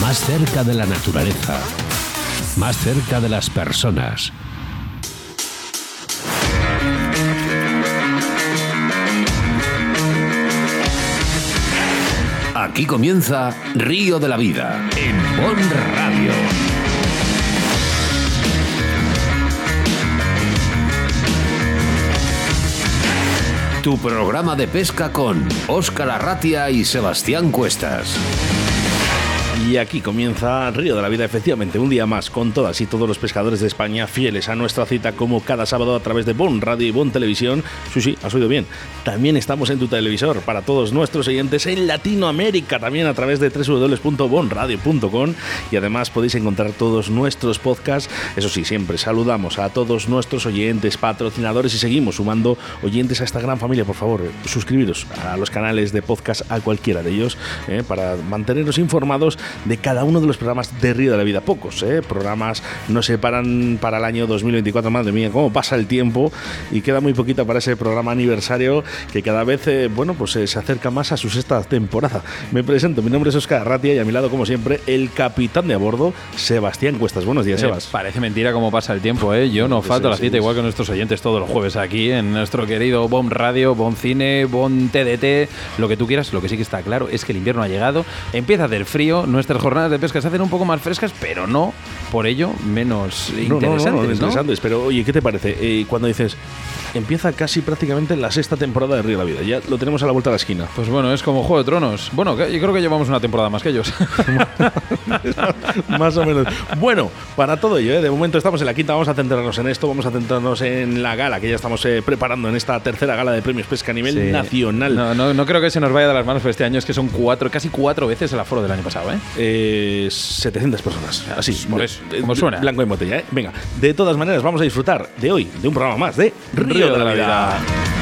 más cerca de la naturaleza, más cerca de las personas. Aquí comienza Río de la Vida en Bon Radio. Tu programa de pesca con Óscar Arratia y Sebastián Cuestas. Y aquí comienza Río de la Vida, efectivamente, un día más con todas y todos los pescadores de España fieles a nuestra cita como cada sábado a través de Bon Radio y Bon Televisión. Sí, sí, has oído bien. También estamos en tu televisor para todos nuestros oyentes en Latinoamérica, también a través de www.bonradio.com y además podéis encontrar todos nuestros podcasts. Eso sí, siempre saludamos a todos nuestros oyentes, patrocinadores y seguimos sumando oyentes a esta gran familia. Por favor, suscribiros a los canales de podcast a cualquiera de ellos eh, para mantenernos informados de cada uno de los programas de Río de la Vida. Pocos, ¿eh? Programas no se paran para el año 2024. Madre mía, cómo pasa el tiempo y queda muy poquito para ese programa aniversario que cada vez, eh, bueno, pues eh, se acerca más a su sexta temporada. Me presento, mi nombre es Oscar Ratia y a mi lado, como siempre, el capitán de a bordo, Sebastián Cuestas. Buenos días, Sebas. Parece mentira cómo pasa el tiempo, ¿eh? Yo no falto a la cita, igual que nuestros oyentes todos los jueves aquí en nuestro querido Bon Radio, Bon Cine, Bon TDT, lo que tú quieras. Lo que sí que está claro es que el invierno ha llegado, empieza a hacer frío, nuestras jornadas de pesca se hacen un poco más frescas, pero no por ello menos No, no, no, interesantes. no, ¿no? interesantes. Pero oye, ¿qué te parece? Eh, cuando dices, empieza casi prácticamente la sexta temporada de Río de la Vida, ya lo tenemos a la vuelta de la esquina. Pues bueno, es como Juego de Tronos. Bueno, yo creo que llevamos una temporada más que ellos. Más o menos. Bueno, para todo ello, ¿eh? de momento estamos en la quinta, vamos a centrarnos en esto, vamos a centrarnos en la gala que ya estamos eh, preparando en esta tercera gala de premios pesca a nivel Sí. nacional. No, no, no creo que se nos vaya de las manos, pero este año es que son cuatro, casi cuatro veces el aforo del año pasado, ¿eh? Eh, 700 personas. Así, Por de- eso, de- como suena. Blanco en botella, ¿eh? Venga, de todas maneras, vamos a disfrutar de hoy, de un programa más de Río, de la Vida.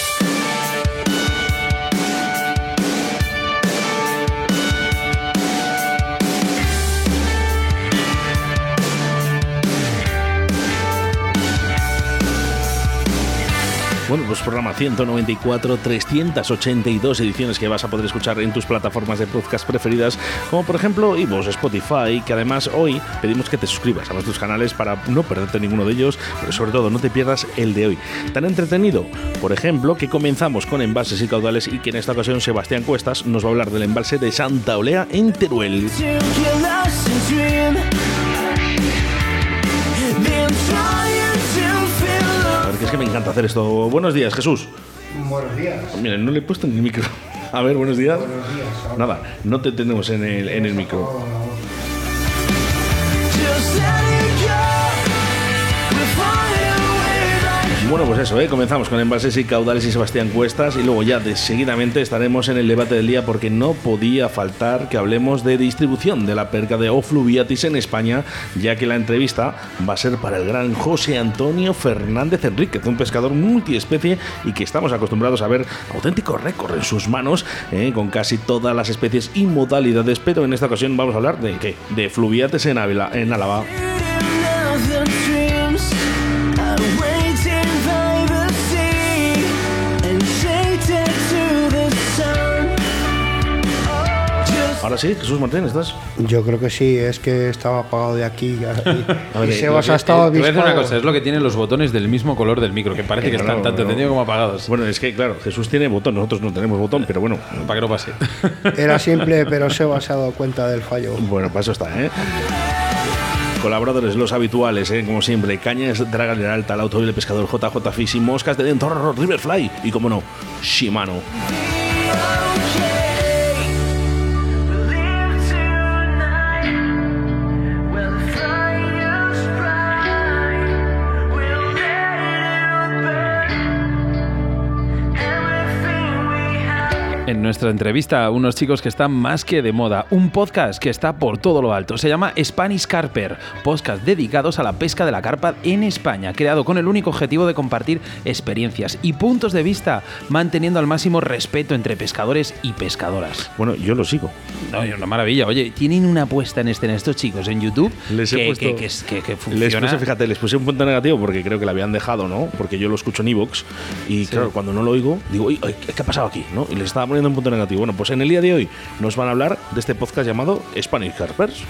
Bueno, pues programa 194, 382 ediciones que vas a poder escuchar en tus plataformas de podcast preferidas, como por ejemplo iVoox, Spotify, que además hoy pedimos que te suscribas a nuestros canales para no perderte ninguno de ellos, pero sobre todo no te pierdas el de hoy. Tan entretenido, por ejemplo, que comenzamos con embalses y caudales y que en esta ocasión Sebastián Cuestas nos va a hablar del embalse de Santa Olea en Teruel. Es que me encanta hacer esto. Buenos días, Jesús. Buenos días. Miren, no le he puesto ni el micro. A ver, buenos días. Buenos días. Nada, no te tenemos en el, en el micro. Bueno, pues eso, ¿eh? comenzamos con embalses y caudales y Sebastián Cuestas y luego ya de seguidamente estaremos en el debate del día porque no podía faltar que hablemos de distribución de la perca de Ofluviatis en España, ya que la entrevista va a ser para el gran José Antonio Fernández Enríquez, un pescador multiespecie y que estamos acostumbrados a ver auténtico récord en sus manos ¿eh? con casi todas las especies y modalidades, pero en esta ocasión vamos a hablar de qué? De fluviates en Ávila, en Álava. Ahora sí, Jesús Martín, ¿estás? Yo creo que sí, es que estaba apagado de aquí. Y, A ver, y eh, Sebas ha estado eh, te voy a decir una avispado. cosa, es lo que tienen los botones del mismo color del micro, que parece que Claro, están tanto encendidos como apagados. Bueno, es que claro, Jesús tiene botón, nosotros no tenemos botón, pero bueno, Para que no pase. Era simple, pero Sebas se ha dado cuenta del fallo. bueno, para eso está, ¿eh? Colaboradores los habituales, ¿eh? como siempre, Cañas, Draga Alta, el Automóvil de Pescador, JJ Fish y Moscas de Dentro, Riverfly y, como no, Shimano. En nuestra entrevista a unos chicos que están más que de moda, un podcast que está por todo lo alto. Se llama Spanish Carper, podcast dedicados a la pesca de la carpa en España, creado con el único objetivo de compartir experiencias y puntos de vista, manteniendo al máximo respeto entre pescadores y pescadoras. Bueno, yo lo sigo. No, es una maravilla. Oye, tienen una puesta en escena estos chicos en YouTube Les he que, puesto- que, que, que- que Les funciona. puse, fíjate, les puse un punto negativo porque creo que la habían dejado, ¿no? Porque yo lo escucho en Evox y claro, cuando no lo oigo, digo, "Uy, ay, ¿qué ha pasado aquí? ¿no? Y les estaba poniendo un punto negativo. Bueno, pues en el día de hoy nos van a hablar de este podcast llamado Spanish Carpers.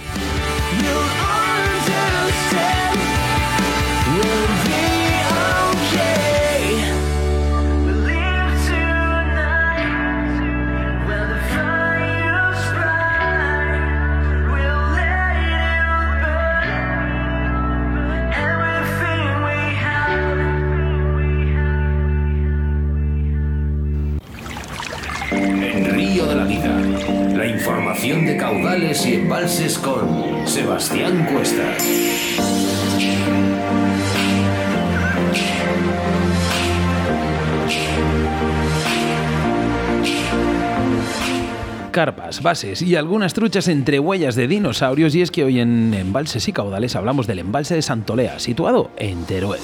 De caudales y embalses con Sebastián Cuesta. carpas, bases y algunas truchas entre huellas de dinosaurios y es que hoy en Embalses y Caudales hablamos del embalse de Santolea, situado en Teruel.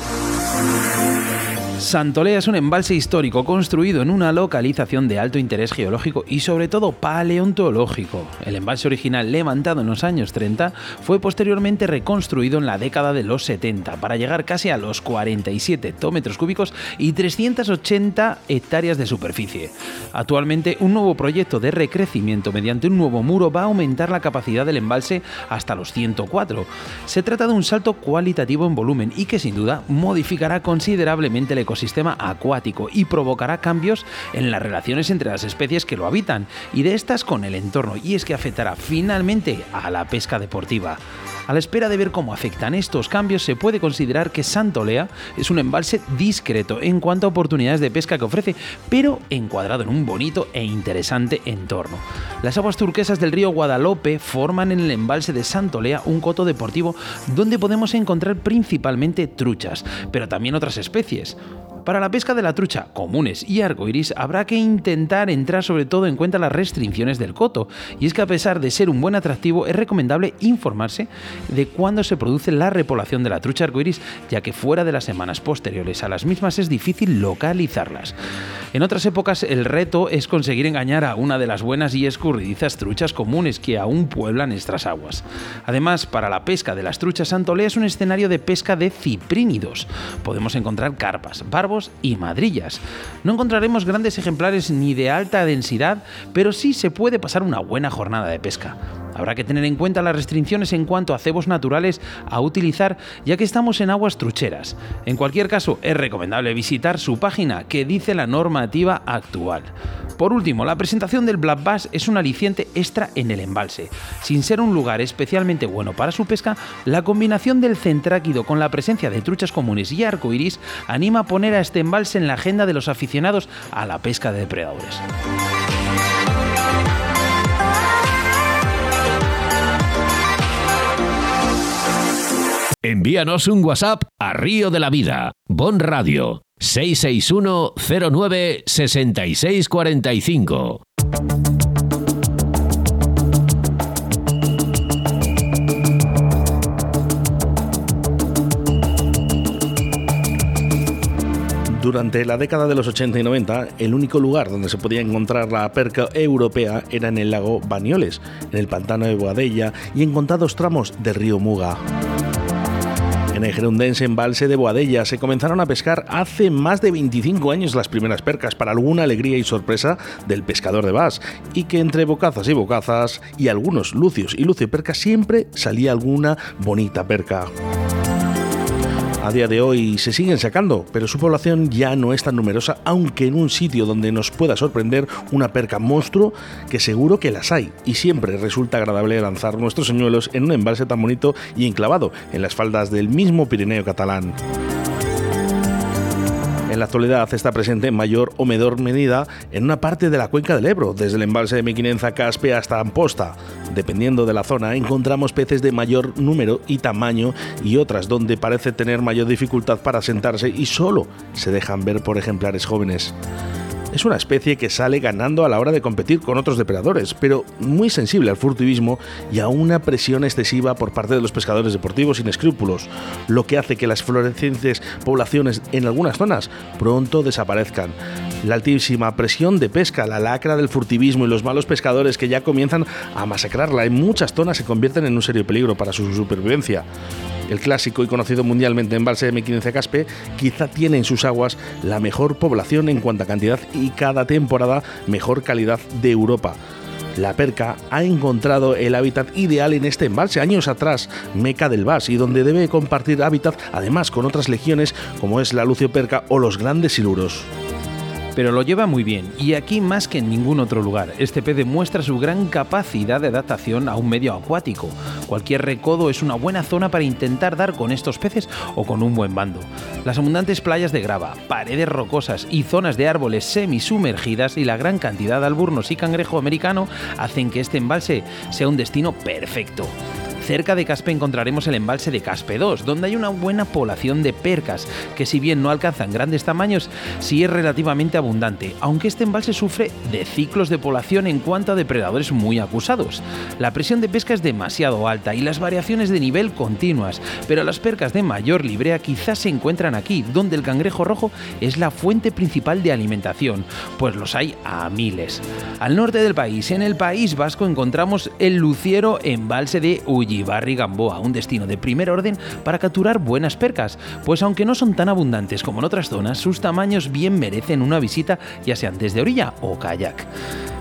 Santolea es un embalse histórico construido en una localización de alto interés geológico y sobre todo paleontológico. El embalse original levantado en los años 30 fue posteriormente reconstruido en la década de los 70 para llegar casi a los 47 hectómetros cúbicos y 380 hectáreas de superficie. Actualmente un nuevo proyecto de recrecimiento mediante un nuevo muro va a aumentar la capacidad del embalse hasta los 104. Se trata de un salto cualitativo en volumen y que sin duda modificará considerablemente el ecosistema acuático y provocará cambios en las relaciones entre las especies que lo habitan y de estas con el entorno y es que afectará finalmente a la pesca deportiva. A la espera de ver cómo afectan estos cambios, se puede considerar que Santolea es un embalse discreto en cuanto a oportunidades de pesca que ofrece, pero encuadrado en un bonito e interesante entorno. Las aguas turquesas del río Guadalope forman en el embalse de Santolea un coto deportivo donde podemos encontrar principalmente truchas, pero también otras especies. Para la pesca de la trucha, comunes y arcoiris, habrá que intentar entrar sobre todo en cuenta las restricciones del coto. Y es que a pesar de ser un buen atractivo, es recomendable informarse de cuándo se produce la repoblación de la trucha arcoiris, ya que fuera de las semanas posteriores a las mismas es difícil localizarlas. En otras épocas, el reto es conseguir engañar a una de las buenas y escurridizas truchas comunes que aún pueblan nuestras aguas. Además, para la pesca de las truchas, Santolea un escenario de pesca de ciprínidos. Podemos encontrar carpas, barbos y madrillas. No encontraremos grandes ejemplares ni de alta densidad, pero sí se puede pasar una buena jornada de pesca. Habrá que tener en cuenta las restricciones en cuanto a cebos naturales a utilizar, ya que estamos en aguas trucheras. En cualquier caso, es recomendable visitar su página, que dice la normativa actual. Por último, la presentación del Black Bass es un aliciente extra en el embalse. Sin ser un lugar especialmente bueno para su pesca, la combinación del centráquido con la presencia de truchas comunes y arcoiris anima a poner a este embalse en la agenda de los aficionados a la pesca de depredadores. Envíanos un WhatsApp a Río de la Vida, Bon Radio, 661 09 6645. Durante la década de los 80 y 90, el único lugar donde se podía encontrar la perca europea era en el lago Banioles, en el pantano de Boadella y en contados tramos del río Muga. En el gerundense embalse de Boadella se comenzaron a pescar hace más de 25 años las primeras percas, para alguna alegría y sorpresa del pescador de Bas, y que entre bocazas y bocazas y algunos lucios y lucio percas siempre salía alguna bonita perca. A día de hoy se siguen sacando, pero su población ya no es tan numerosa, aunque en un sitio donde nos pueda sorprender una perca monstruo, que seguro que las hay, y siempre resulta agradable lanzar nuestros señuelos en un embalse tan bonito y enclavado en las faldas del mismo Pirineo catalán. En la actualidad está presente en mayor o menor medida en una parte de la cuenca del Ebro, desde el embalse de Mequinenza Caspe hasta Amposta. Dependiendo de la zona, encontramos peces de mayor número y tamaño y otras donde parece tener mayor dificultad para sentarse y solo se dejan ver por ejemplares jóvenes. Es una especie que sale ganando a la hora de competir con otros depredadores, pero muy sensible al furtivismo y a una presión excesiva por parte de los pescadores deportivos sin escrúpulos, lo que hace que las florecientes poblaciones en algunas zonas pronto desaparezcan. La altísima presión de pesca, la lacra del furtivismo y los malos pescadores que ya comienzan a masacrarla en muchas zonas se convierten en un serio peligro para su supervivencia. El clásico y conocido mundialmente embalse de M15 Caspe quizá tiene en sus aguas la mejor población en cuanto a cantidad y cada temporada mejor calidad de Europa. La perca ha encontrado el hábitat ideal en este embalse años atrás, Meca del Vas, y donde debe compartir hábitat además con otras legiones como es la lucio perca o los grandes siluros pero lo lleva muy bien y aquí más que en ningún otro lugar. Este pez demuestra su gran capacidad de adaptación a un medio acuático. Cualquier recodo es una buena zona para intentar dar con estos peces o con un buen bando. Las abundantes playas de grava, paredes rocosas y zonas de árboles semisumergidas y la gran cantidad de alburnos y cangrejo americano hacen que este embalse sea un destino perfecto. Cerca de Caspe encontraremos el embalse de Caspe 2, donde hay una buena población de percas, que si bien no alcanzan grandes tamaños, sí es relativamente abundante, aunque este embalse sufre de ciclos de población en cuanto a depredadores muy acusados. La presión de pesca es demasiado alta y las variaciones de nivel continuas, pero las percas de mayor librea quizás se encuentran aquí, donde el cangrejo rojo es la fuente principal de alimentación, pues los hay a miles. Al norte del país, en el País Vasco, encontramos el luciero embalse de Ulli Barri Gamboa, un destino de primer orden para capturar buenas percas, pues aunque no son tan abundantes como en otras zonas, sus tamaños bien merecen una visita ya sean desde orilla o kayak.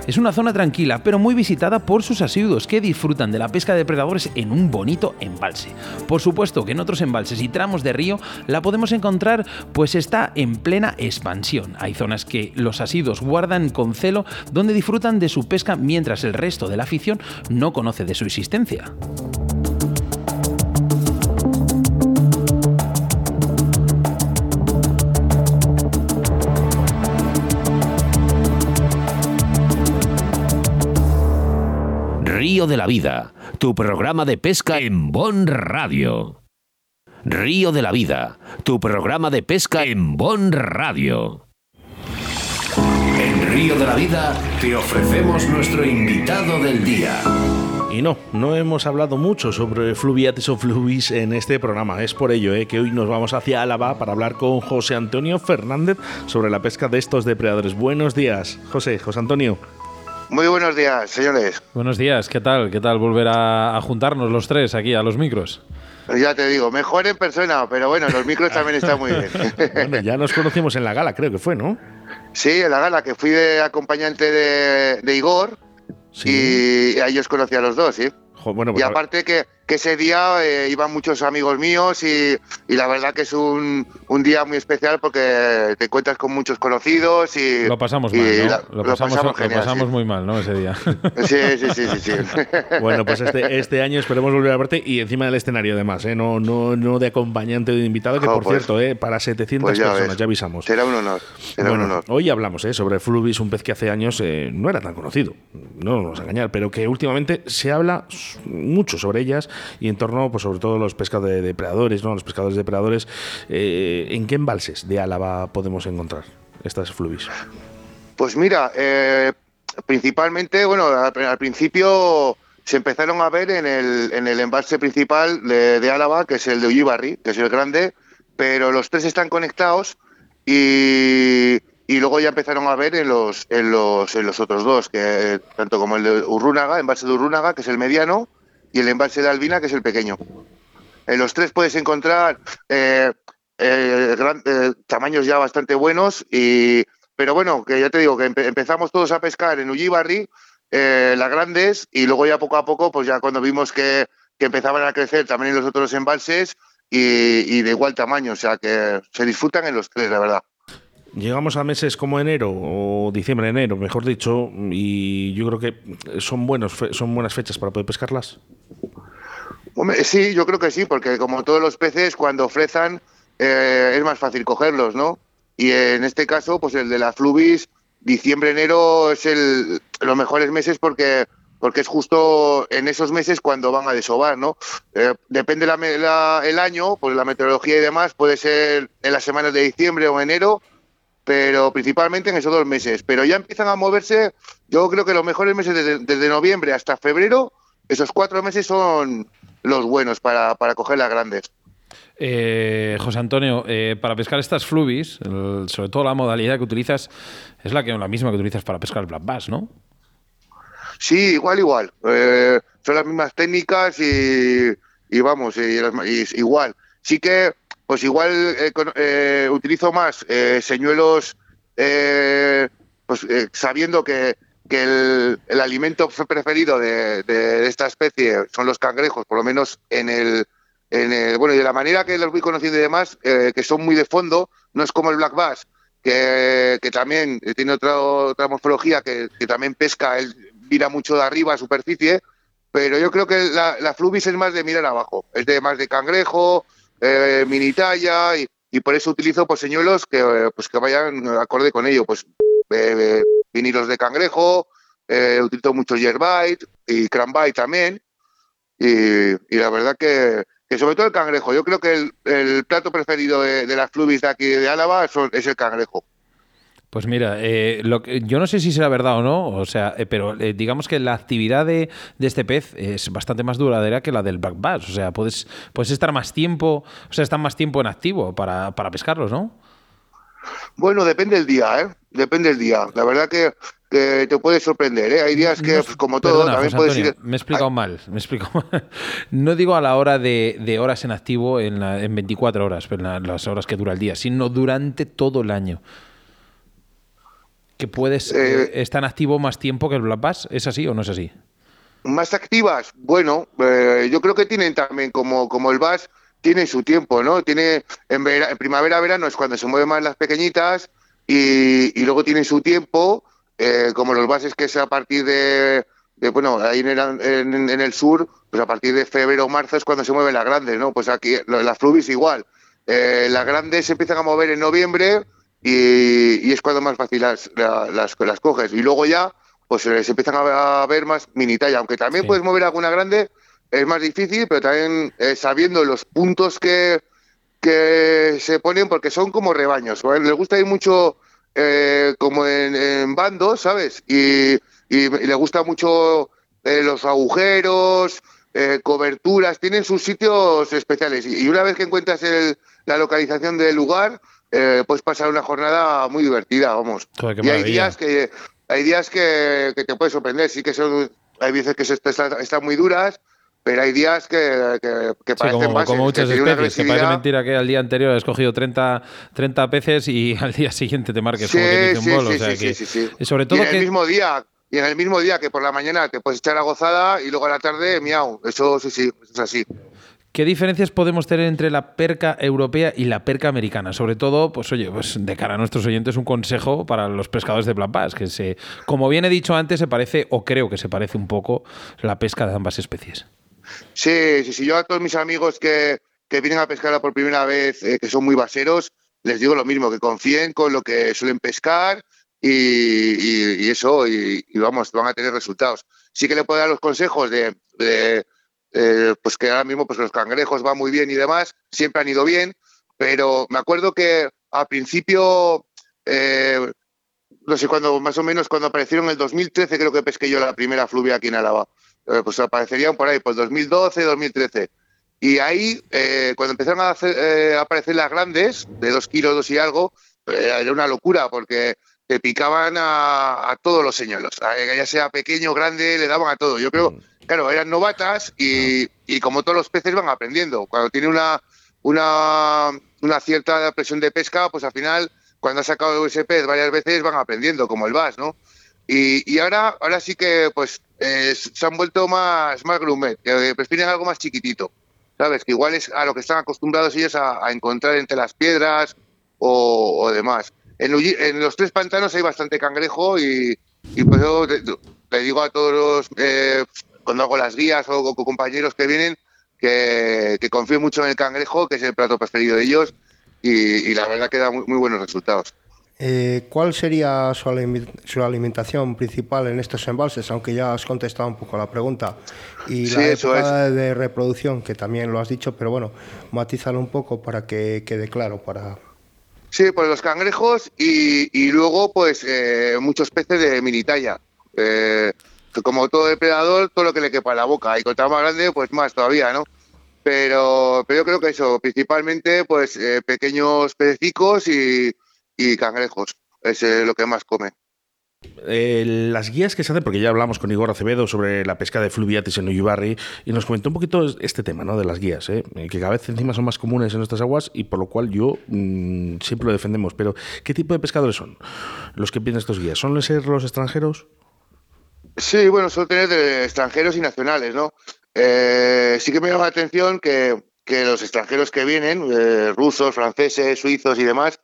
Es una zona tranquila, pero muy visitada por sus asiduos que disfrutan de la pesca de depredadores en un bonito embalse. Por supuesto que en otros embalses y tramos de río la podemos encontrar, pues está en plena expansión. Hay zonas que los asiduos guardan con celo donde disfrutan de su pesca mientras el resto de la afición no conoce de su existencia. Río de la Vida, tu programa de pesca en Bon Radio. Río de la Vida, tu programa de pesca en Bon Radio. En Río de la Vida te ofrecemos nuestro invitado del día. Y no, no hemos hablado mucho sobre fluviates o fluvis en este programa. Es por ello eh, que hoy nos vamos hacia Álava para hablar con José Antonio Fernández sobre la pesca de estos depredadores. Buenos días, José, José Antonio. Muy buenos días, señores. Buenos días, ¿qué tal? ¿Qué tal volver a, a juntarnos los tres aquí a los micros? Ya te digo, mejor en persona, pero bueno, los micros también están muy bien. Bueno, ya nos conocimos en la gala, creo que fue, ¿no? Sí, en la gala, que fui de acompañante de, de Igor y ahí os conocí a los dos, sí. Jo, bueno, pues y a- aparte que, que ese día eh, iban muchos amigos míos y, y la verdad que es un, un día muy especial porque te encuentras con muchos conocidos y... Lo pasamos y mal, ¿no? la- lo pasamos, lo genial, pasamos sí. muy mal, ¿no? Ese día. Sí, sí, sí, sí, sí. Bueno, pues este, este año esperemos volver a verte y encima del escenario además, ¿eh? no, no, no de acompañante o de invitado, que Jo, por pues- cierto, ¿eh? para 700 Pues ya personas, ves. ya avisamos. Será un honor, será Bueno, un honor. hoy hablamos ¿eh? sobre Flubis, un pez que hace años eh, no era tan conocido, no nos vamos a engañar, pero que últimamente se habla mucho sobre ellas y en torno, pues sobre todo los pescadores de depredadores, ¿no? los pescadores depredadores. Eh, ¿En qué embalses de Álava podemos encontrar estas Flubis? Pues mira, eh, principalmente, bueno, al, principio se empezaron a ver en el, en el embalse principal de, de Álava, que es el de Ullibarri, que es el grande, pero los tres están conectados y, y luego ya empezaron a ver en los, en los, en los otros dos, que tanto como el de Urrúnaga, embalse de Urrúnaga, que es el mediano, y el embalse de Albina, que es el pequeño. En los tres puedes encontrar eh, eh, eh, tamaños ya bastante buenos y pero bueno, que ya te digo que empe- empezamos todos a pescar en Ullibarri, las grandes, y luego ya poco a poco, pues ya cuando vimos que, que empezaban a crecer también en los otros embalses y, y de igual tamaño, o sea que se disfrutan en los tres, la verdad. Llegamos a meses como enero o diciembre, enero, mejor dicho, y yo creo que son buenos, son buenas fechas para poder pescarlas. Sí, yo creo que sí, porque como todos los peces, cuando ofrezan eh, es más fácil cogerlos, ¿no? Y en este caso, pues el de las flubis, diciembre, enero es el, los mejores meses porque porque es justo en esos meses cuando van a desovar, ¿no? Eh, depende la, la- el año, pues la meteorología y demás, puede ser en las semanas de diciembre o enero, pero principalmente en esos dos meses. Pero ya empiezan a moverse, yo creo que los mejores meses desde, desde noviembre hasta febrero, esos cuatro meses son los buenos para, para coger las grandes. Eh, José Antonio, eh, para pescar estas flubis, el- sobre todo la modalidad que utilizas es la, que, la misma que utilizas para pescar el black bass, ¿no? Sí, igual, igual. Eh, son las mismas técnicas y, y vamos, y igual. Sí que, pues igual eh, con- utilizo más señuelos, pues eh, sabiendo que, que el, el alimento preferido de, de esta especie son los cangrejos, por lo menos en el, en el- bueno, y de la manera que los voy conociendo y demás, eh, que son muy de fondo, no es como el black bass, que, que también tiene otra, otra morfología, que, que también pesca, él mira mucho de arriba a superficie, pero yo creo que la, la flubis es más de mirar abajo, es de más de cangrejo, eh, mini talla, y, y por eso utilizo pues señuelos que, pues, que vayan acorde con ello, pues eh, eh, vinilos de cangrejo, eh, utilizo mucho yerbite y cranbite también, y, y la verdad que, que sobre todo el cangrejo, yo creo que el, el plato preferido de, de las flubis de aquí de Álava es el cangrejo. Pues mira, eh, lo que- yo no sé si será verdad o no, o sea, eh, pero eh, digamos que la actividad de, de este pez es bastante más duradera que la del black bass. O sea, puedes, puedes estar más tiempo, o sea, estar más tiempo en activo para, para pescarlos, ¿no? Bueno, depende del día, ¿eh? Depende del día. La verdad que, que te puede sorprender, ¿eh? Hay días que, No- pues, como todo, perdona, también José puedes Antonio, ir... Me he explicado mal, me he explicado mal. No digo a la hora de, de horas en activo en, la- en 24 horas, en la- las horas que dura el día, sino durante todo el año. Que puedes Eh, eh, estar en activo más tiempo que el Black Bass, ¿es así o no es así? Más activas, bueno, eh, yo creo que tienen también, como, como el VAS, tiene su tiempo, ¿no? Tiene en, vera- en primavera, verano es cuando se mueven más las pequeñitas y, y luego tienen su tiempo, eh, como los bases que es a partir de, de, bueno, ahí en el, en- en el sur, pues a partir de febrero o marzo es cuando se mueven las grandes, ¿no? Pues aquí las flubis igual. Eh, las grandes se empiezan a mover en noviembre y, y es cuando más fácil las, la- las, las coges. Y luego ya, pues eh, se empiezan a, a ver más mini talla, aunque también Sí. puedes mover alguna grande, es más difícil, pero también eh, sabiendo los puntos que, que se ponen, porque son como rebaños. ¿vale? Les gusta ir mucho eh, como en, en bandos, ¿sabes? Y, y, y le gusta mucho eh, los agujeros, eh, coberturas, tienen sus sitios especiales. Y, y una vez que encuentras el- la localización del lugar, eh, puedes pasar una jornada muy divertida, vamos. Joder, y hay días que hay días que, que te puede sorprender, sí que son, hay veces que están muy duras, pero hay días que, que, que Sí, parecen como, como muchas que especies, que parece mentira que al día anterior has cogido 30, 30 peces y al día siguiente te marques como que dice un bolo. sí, o sea sí, que- y sobre Y todo en el mismo día, y en el mismo día que por la mañana te puedes echar a gozada y luego a la tarde, miau. Eso sí, sí, es así. ¿Qué diferencias podemos tener entre la perca europea y la perca americana? Sobre todo, pues oye, pues de cara a nuestros oyentes, un consejo para los pescadores de Bass, que se, como bien he dicho antes, se parece, o creo que se parece un poco, la pesca de ambas especies. Sí, sí, sí. Yo a todos mis amigos que, que vienen a pescar por primera vez, eh, que son muy baseros, les digo lo mismo, que confíen con lo que suelen pescar y, eso, y, vamos, van a tener resultados. Sí que le puedo dar los consejos de, de, eh, pues que ahora mismo pues los cangrejos van muy bien y demás, siempre han ido bien, pero me acuerdo que al principio, eh, no sé cuándo, más o menos cuando aparecieron en el 2013, creo que pesqué yo la primera fluvia aquí en Álava. Eh, pues aparecerían por ahí, pues 2012, 2013. Y ahí, eh, cuando empezaron a, hacer, eh, aparecer las grandes, de dos kilos, dos y algo, eh, era una locura, porque te picaban a, a todos los señuelos, a- ya sea pequeño, grande, le daban a todo. Yo creo, claro, eran novatas y, y como todos los peces van aprendiendo. Cuando tiene una, una, una cierta presión de pesca, pues al final, cuando ha sacado ese pez varias veces, van aprendiendo, como el bass, ¿no? Y, y ahora, ahora sí que pues eh, se han vuelto más, más grumet, que prefieren algo más chiquitito, ¿sabes? Que igual es a lo que están acostumbrados ellos a, encontrar entre las piedras o, o demás. En, los tres pantanos hay bastante cangrejo y, y pues yo le digo a todos los, eh, cuando hago las guías o, con compañeros que vienen, que, que confíen mucho en el cangrejo, que es el plato preferido de ellos, y, la verdad que da muy buenos resultados. Eh, ¿Cuál sería su, alimentación principal en estos embalses? Aunque ya has contestado un poco la pregunta. Y Sí, la eso época de reproducción, que también lo has dicho, pero bueno, matízalo un poco para que quede claro. Para... Sí, pues los cangrejos y, y luego pues eh, muchos peces de mini talla. Eh, que como todo depredador, todo lo que le quepa en la boca. Y contra más grande, pues más todavía, ¿no? Pero, pero yo creo que eso, principalmente pues eh, pequeños pececicos y, y cangrejos. Es eh, lo que más come. Eh, las guías que se hacen, porque ya hablamos con Igor Acevedo sobre la pesca de fluviatis en Uyubarri y nos comentó un poquito este tema ¿no? de las guías, ¿eh? que cada vez encima son más comunes en nuestras aguas y por lo cual yo mm, siempre lo defendemos. Pero, ¿qué tipo de pescadores son los que piden estos guías? ¿Suelen ser los extranjeros? Sí, bueno, suelo tener de extranjeros y nacionales, ¿no? Eh, sí que me llama la atención que, que los extranjeros que vienen, eh, rusos, franceses, suizos y demás,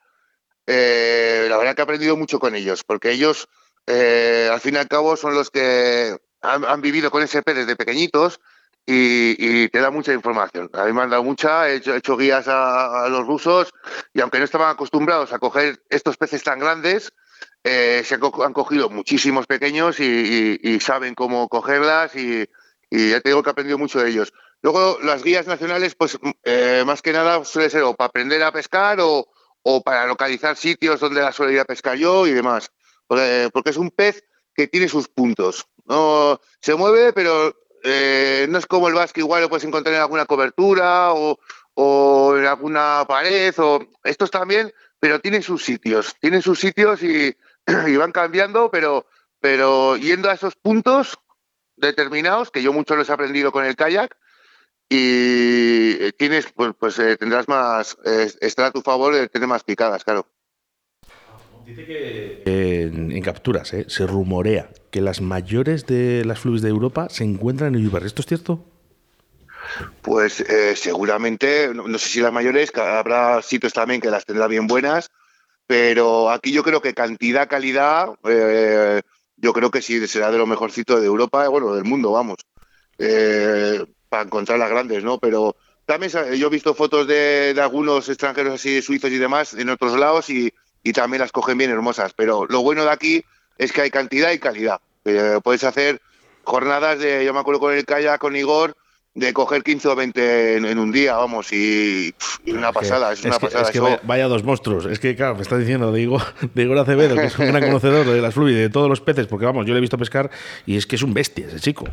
eh, la verdad que he aprendido mucho con ellos, porque ellos, eh, al fin y al cabo, son los que han, han vivido con pez desde pequeñitos y, y te da mucha información. A mí me han dado mucha, he hecho, he hecho guías a, a los rusos y aunque no estaban acostumbrados a coger estos peces tan grandes, eh, se han co- han cogido muchísimos pequeños y, y- y saben cómo cogerlas y, ya te digo que he aprendido mucho de ellos. Luego, las guías nacionales, pues eh, más que nada suele ser o para aprender a pescar o, o para localizar sitios donde la suelo ir a pescar yo y demás. Porque, es un pez que tiene sus puntos. No se mueve, pero eh, no es como el vasco, igual lo puedes encontrar en alguna cobertura o, en alguna pared. O, estos también, pero tienen sus sitios. Tienen sus sitios y, van cambiando, pero yendo a esos puntos determinados, que yo mucho los he aprendido con el kayak, y eh, tienes, pues, pues eh, tendrás más, eh, estará a tu favor de tener más picadas, claro. En, en capturas, ¿eh? se rumorea que las mayores de las fluvias de Europa se encuentran en Uyubarri. ¿Esto es cierto? Pues eh, seguramente, no, no sé si las mayores, que habrá sitios también que las tendrá bien buenas, pero aquí yo creo que cantidad, calidad, eh, yo creo que sí será de lo mejorcito de Europa, eh, bueno, del mundo, vamos, eh, para encontrar las grandes, ¿no? Pero también yo he visto fotos de, de algunos extranjeros así, suizos y demás, en otros lados y, y también las cogen bien hermosas, pero lo bueno de aquí es que hay cantidad y calidad. Eh, puedes hacer jornadas de, yo me acuerdo con el kayak, con Igor, de coger 15 o 20 en, en un día, vamos, y, pff, una pasada, es, una que, pasada. es que vaya, vaya dos monstruos. Es que, claro, me está diciendo de Igor, de Igor Acevedo, que es un gran conocedor de las fluvias y de todos los peces, porque vamos, yo le he visto pescar y es que es un bestia ese chico.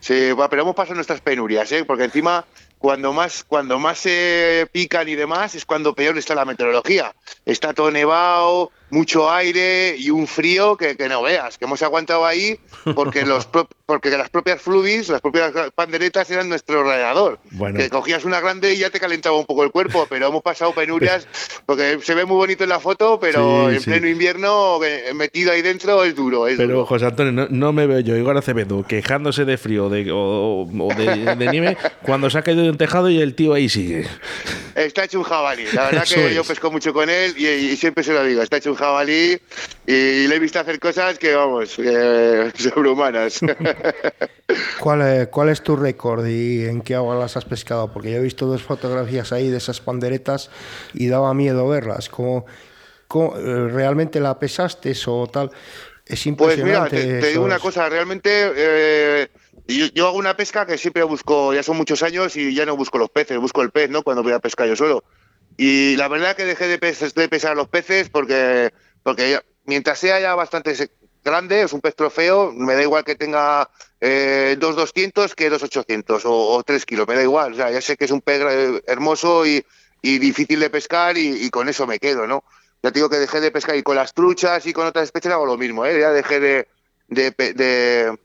Sí, va, pero hemos pasado nuestras penurias, ¿eh? porque encima cuando más cuando más se pican y demás es cuando peor está la meteorología. Está todo nevado, mucho aire y un frío que, que no veas, que hemos aguantado ahí porque los pro- porque las propias fluvis, las propias panderetas eran nuestro radiador. Bueno. Que cogías una grande y ya te calentaba un poco el cuerpo, pero hemos pasado penurias porque se ve muy bonito en la foto, pero Sí, en sí. pleno invierno eh, metido ahí dentro es duro, es Pero, duro. José Antonio, no, no me veo yo, Igor Acevedo, quejándose de frío de- o, o de, de nieve cuando se ha caído de un tejado y el tío ahí sigue. Está hecho un jabalí. La verdad Eso que yo es. pesco mucho con él y, y siempre se lo digo. Está hecho un jabalí y le he visto hacer cosas que, vamos, que sobrehumanas. ¿Cuál, eh, ¿Cuál es tu récord y en qué agua las has pescado? Porque yo he visto dos fotografías ahí de esas panderetas y daba miedo verlas. ¿Cómo, cómo, eh, realmente la pesaste o tal? Es Pues mira, impresionante. te, te digo una cosa, realmente eh, yo, yo hago una pesca que siempre busco, ya son muchos años y ya no busco los peces, busco el pez, ¿no? Cuando voy a pescar yo solo. Y la verdad que dejé de, pes- de pesar los peces porque, porque mientras sea ya bastante grande, es un pez trofeo, me da igual que tenga eh, 2.200 que 2.800 o, o 3 kilos, me da igual. O sea, ya sé que es un pez eh, hermoso y, y difícil de pescar y, y con eso me quedo, ¿no? ya te digo que dejé de pescar y con las truchas y con otras especies hago lo mismo, ¿eh? ya dejé de, de, de-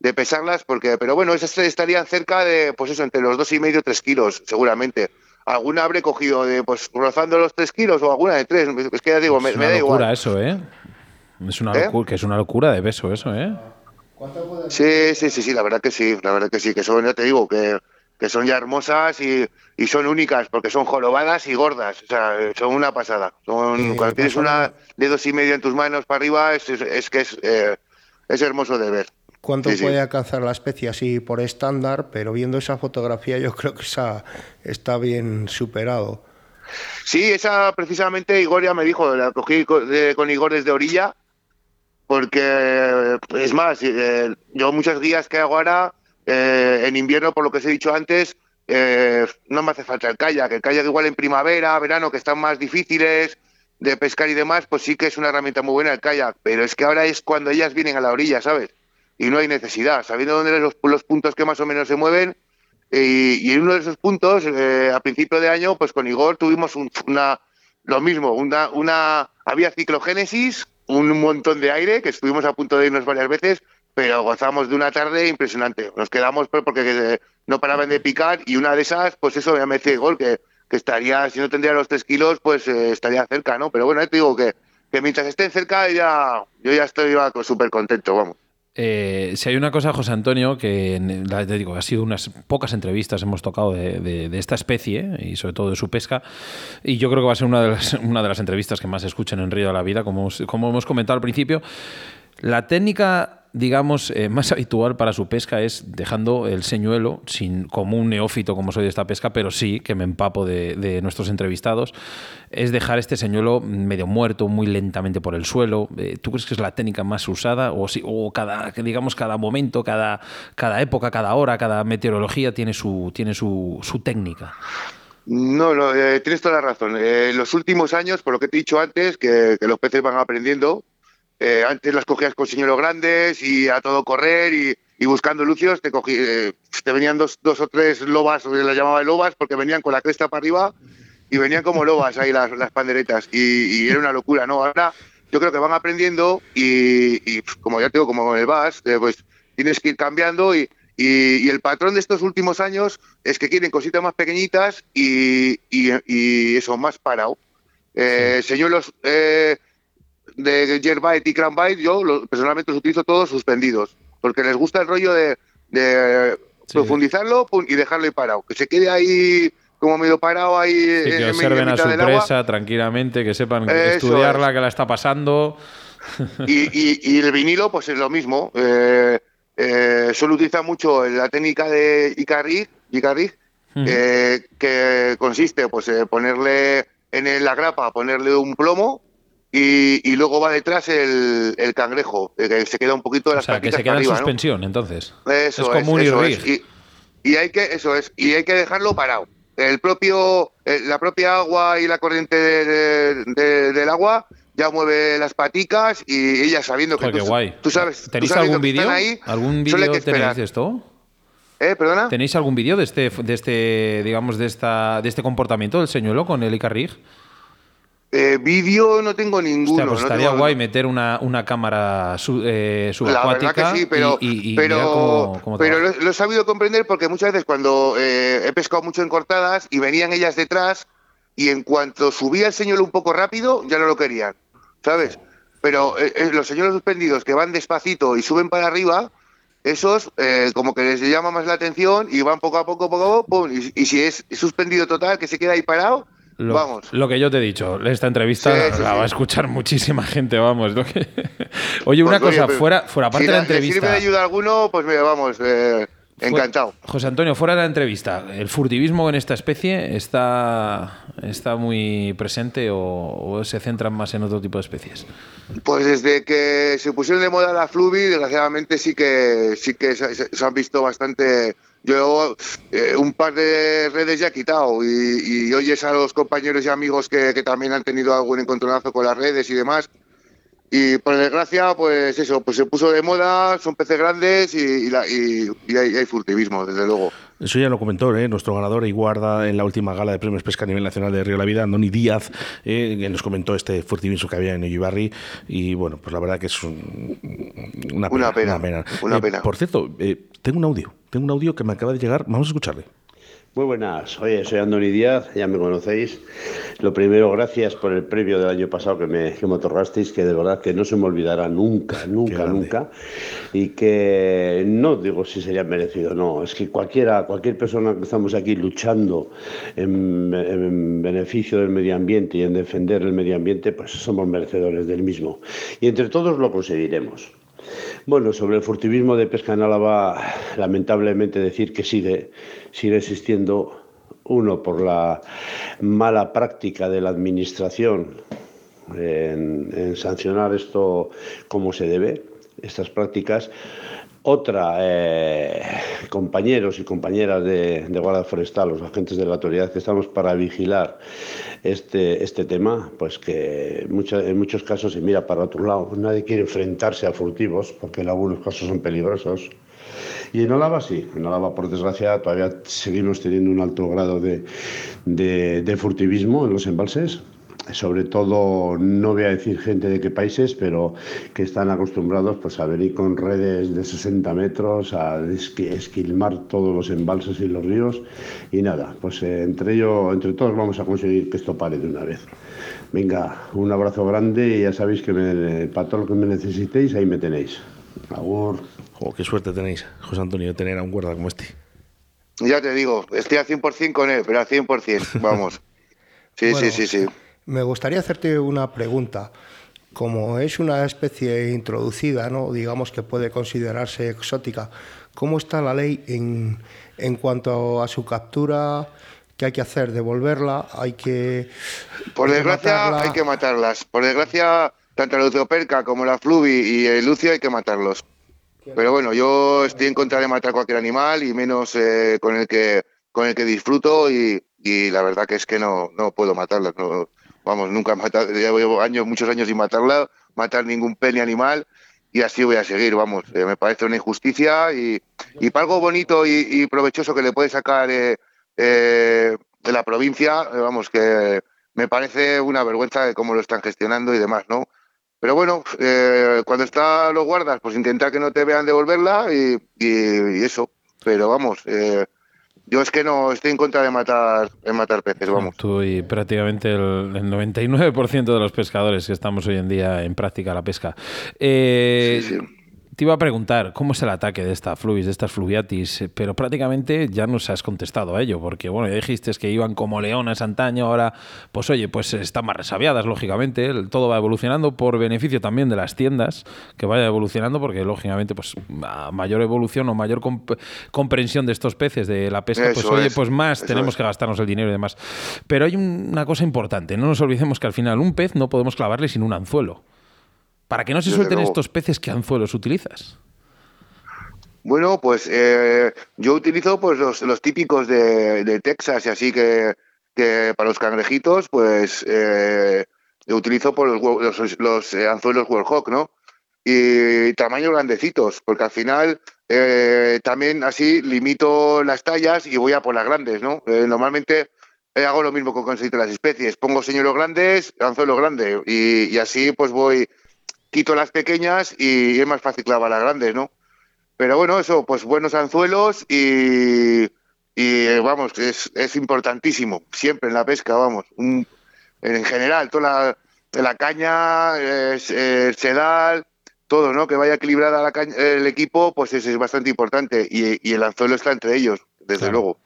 de pesarlas porque, pero bueno, esas estarían cerca de, pues eso, entre los dos y medio, tres kilos, seguramente. Alguna habré cogido de, pues, rozando los tres kilos o alguna de tres. Es que ya digo, me, es me una da locura igual. eso, ¿eh? Es una ¿Eh? locura, que es una locura de peso eso, ¿eh? Sí, sí, sí, sí, la verdad que sí, la verdad que sí, que son, ya te digo, que, que son ya hermosas y, y son únicas porque son jorobadas y gordas, o sea, son una pasada. Son, Eh, cuando tienes una de dos y medio en tus manos para arriba, es, es, es que es, eh, es hermoso de ver. ¿Cuánto Sí, sí. puede alcanzar la especie así por estándar? Pero viendo esa fotografía yo creo que esa está bien superado. Sí, esa precisamente Igor ya me dijo, la cogí de- con Igor desde orilla, porque es más, eh, yo muchas guías que hago ahora, eh, en invierno, por lo que os he dicho antes, eh, no me hace falta el kayak. El kayak igual en primavera, verano, que están más difíciles de pescar y demás, pues sí que es una herramienta muy buena el kayak, pero es que ahora es cuando ellas vienen a la orilla, ¿sabes? Y no hay necesidad, sabiendo dónde los, puntos que más o menos se mueven, y, y en uno de esos puntos, eh, a principio de año, pues con Igor tuvimos un- una, lo mismo, una, una, había ciclogénesis, un montón de aire, que estuvimos a punto de irnos varias veces, pero gozamos de una tarde impresionante. Nos quedamos pues, porque eh, no paraban de picar y una de esas, pues eso me decía Igor, que, estaría, si no tendría los tres kilos, pues eh, estaría cerca, ¿no? Pero bueno, ya te digo que, que mientras estén cerca, ya, yo ya estoy súper contento, vamos. Eh, si hay una cosa, José Antonio, que te digo, ha sido unas pocas entrevistas hemos tocado de, de- de esta especie y sobre todo de su pesca, y yo creo que va a ser una de las, una de las entrevistas que más se escuchen en Río de la Vida, como, como hemos comentado al principio. La técnica, digamos, eh, más habitual para su pesca es dejando el señuelo, sin, como un neófito como soy de esta pesca, pero sí que me empapo de, nuestros entrevistados, es dejar este señuelo medio muerto, muy lentamente por el suelo. Eh, ¿Tú crees que es la técnica más usada? O, si, o cada, digamos, cada momento, cada, cada época, cada hora, cada meteorología tiene su, tiene su, técnica. No, eh, tienes toda la razón. En los últimos años, por lo que te he dicho antes, que los peces van aprendiendo, eh, antes las cogías con señuelos grandes y a todo correr y, y buscando lucios, te, cogí, eh, te venían dos, dos o tres lobas, o las llamaba lobas, porque venían con la cresta para arriba y venían como lobas ahí las, las panderetas y, y era una locura, ¿no? Ahora yo creo que van aprendiendo y, y, pf, como ya te digo, como el VAS, eh, pues tienes que ir cambiando y, y- el patrón de estos últimos años es que quieren cositas más pequeñitas y, eso, más parado. Eh, Señuelos eh, de Yerbite y Cranbite, yo lo- personalmente los utilizo todos suspendidos, porque les gusta el rollo de, de Sí. profundizarlo pum, y dejarlo ahí parado, que se quede ahí como medio parado ahí que observen a su presa tranquilamente, que sepan Eso estudiarla, es. que la está pasando. Y, y- y el vinilo, pues es lo mismo. Eh, eh, solo utiliza mucho la técnica de Icarri, Icarri Ujú. eh, que consiste pues ponerle en la grapa, ponerle un plomo y, y luego va detrás el, el cangrejo, eh, que se queda un poquito de O las sea, que se queda en arriba, ¿no? suspensión, entonces. Eso Es como un eso irrig. es. Y, y hay que eso es y hay que dejarlo parado. El propio eh, la propia agua y la corriente de- de- de- del agua ya mueve las paticas y ella sabiendo que Joder, qué tú, guay. tú sabes tú ¿Tenéis sabes algún vídeo? ¿Algún vídeo tenéis de esto? ¿Eh? ¿Perdona? ¿Tenéis algún vídeo de este, de este, digamos, de esta, de este comportamiento del señuelo con el Icarrig? Eh, vídeo no tengo ninguno. Pues no estaría tengo- guay meter una, una cámara su- eh, La subacuática verdad que sí, pero, y, y- y pero, mirar cómo, cómo pero lo, lo he sabido comprender porque muchas veces cuando eh, he pescado mucho en cortadas y venían ellas detrás y en cuanto subía el señuelo un poco rápido ya no lo querían, ¿sabes? Pero eh, eh, los señuelos suspendidos que van despacito y suben para arriba, esos eh, como que les llama más la atención y van poco a poco, poco a poco, pum, y, y si es suspendido total, que se queda ahí parado, Lo, vamos. lo que yo te he dicho, esta entrevista Sí, sí, la sí. va a escuchar muchísima gente, vamos. lo que- Oye, una Pues, oye, cosa, fuera, fuera aparte si de la le- le sirve entrevista. de ayuda a alguno, pues mira, vamos, eh, encantado. José Antonio, fuera de la entrevista, ¿el furtivismo en esta especie está, está muy presente o, o se centran más en otro tipo de especies? Pues desde que se pusieron de moda la fluvi, desgraciadamente sí que sí que se, se- se han visto bastante. Yo eh, un par de redes ya he quitado y, y oyes a los compañeros y amigos que, que también han tenido algún encontronazo con las redes y demás. Y por desgracia, pues eso, pues se puso de moda, son peces grandes y, y hay furtivismo, desde luego. Eso ya lo comentó ¿eh? nuestro ganador y guarda en la última gala de premios pesca a nivel nacional de Río de la Vida, Andoni Díaz, eh, que nos comentó este furtivismo que había en Uyibarri. Y bueno, pues la verdad que es un- una pena. Una pena, Una pena. una Eh, pena. Por cierto, eh, tengo un audio, tengo un audio que me acaba de llegar. Vamos a escucharle. Muy buenas, oye, soy Andoni Díaz, ya me conocéis. Lo primero, gracias por el premio del año pasado que me, que me otorgasteis, que de verdad que no se me olvidará nunca, nunca, nunca. Y que no digo si sería merecido, no, es que cualquiera, cualquier persona que estamos aquí luchando en, en beneficio del medio ambiente y en defender el medio ambiente, pues somos merecedores del mismo. Y entre todos lo conseguiremos. Bueno, sobre el furtivismo de pesca en Álava, lamentablemente decir que sigue, sigue existiendo, uno, por la mala práctica de la Administración en, en sancionar esto como se debe, estas prácticas. Otra, eh, compañeros y compañeras de, de Guardia Forestal, los agentes de la autoridad que estamos para vigilar este, este tema, pues que mucha- en muchos casos se mira para otro lado. Nadie quiere enfrentarse a furtivos porque en algunos casos son peligrosos. Y en Álava sí, en Álava por desgracia todavía seguimos teniendo un alto grado de, de- de furtivismo en los embalses. Sobre todo, no voy a decir gente de qué países, pero que están acostumbrados pues, a venir con redes de 60 metros, a esqui- esquilmar todos los embalses y los ríos. Y nada, pues eh, entre, ello, entre todos vamos a conseguir que esto pare de una vez. Venga, un abrazo grande y ya sabéis que me- para todo lo que me necesitéis, ahí me tenéis. Agur. Jo, qué suerte tenéis, José Antonio, de tener a un guarda como este. Ya te digo, estoy al 100% con él, pero al 100%, vamos. Sí, Bueno, sí, sí, sí. Me gustaría hacerte una pregunta. Como es una especie introducida, ¿no? digamos que puede considerarse exótica, ¿cómo está la ley en, en cuanto a su captura? ¿Qué hay que hacer? ¿Devolverla? ¿Hay que.? Por desgracia matarla? hay que matarlas. Por desgracia, tanto la lucioperca como la fluvi y el lucio hay que matarlos. Pero bueno, yo estoy en contra de matar cualquier animal y menos eh, con el que con el que disfruto y, y la verdad que es que no, no puedo matarlas. No, vamos, nunca he matado, llevo años, muchos años sin matarla, matar ningún pez ni animal y así voy a seguir, vamos. Eh, me parece una injusticia y, y para algo bonito y, provechoso que le puede sacar eh, eh, de la provincia, eh, vamos, que me parece una vergüenza de cómo lo están gestionando y demás, ¿no? Pero bueno, eh, cuando están los guardas, pues intenta que no te vean devolverla y, y- eso. Pero vamos, yo es que no estoy en contra de matar, de matar peces, vamos. Tú y prácticamente el, el 99% de los pescadores que estamos hoy en día en práctica la pesca. Eh, Sí, sí. Te iba a preguntar cómo es el ataque de esta fluvis, de estas fluviatis, eh, pero prácticamente ya nos has contestado a ello, porque bueno, ya dijiste que iban como leonas antaño, ahora pues oye, pues están más resabiadas, lógicamente, todo va evolucionando por beneficio también de las tiendas, que vaya evolucionando, porque lógicamente pues a mayor evolución o mayor comp- comprensión de estos peces, de la pesca, pues oye, es, pues más tenemos es. que gastarnos el dinero y demás. Pero hay un- una cosa importante, no nos olvidemos que al final un pez no podemos clavarle sin un anzuelo. Para que no se Desde suelten luego. estos peces, ¿qué anzuelos utilizas? Bueno, pues eh, yo utilizo pues los, los típicos de, de Texas y así que, que para los cangrejitos, pues eh, utilizo por los, los, los, eh, anzuelos World Hawk, ¿no? Y tamaños grandecitos, porque al final eh, también así limito las tallas y voy a por las grandes, ¿no? Normalmente hago lo mismo con conseguir las especies, pongo señuelos grandes, anzuelo grande y, y así pues voy, quito las pequeñas y es más fácil clavar las grandes, ¿no? Pero bueno, eso, pues buenos anzuelos y, y eh, vamos, es, es importantísimo, siempre en la pesca, vamos. En general, toda la, caña, eh, sedal, todo, ¿no? Que vaya equilibrada la caña- el equipo, pues es, es bastante importante. Y el anzuelo está entre ellos, desde Claro. luego.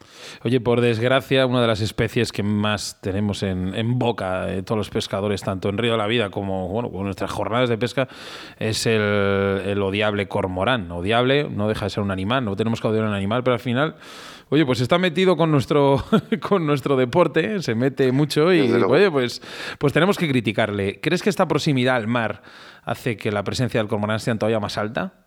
Oye, por desgracia, una de las especies que más tenemos en, en boca de todos los pescadores, tanto en Río de la Vida como bueno, con nuestras jornadas de pesca, es el, el odiable cormorán. Odiable, no deja de ser un animal, no tenemos que odiar a un animal, pero al final, oye, pues está metido con nuestro, con nuestro deporte, se mete mucho y, oye, pues, pues tenemos que criticarle. ¿Crees que esta proximidad al mar hace que la presencia del cormorán sea todavía más alta?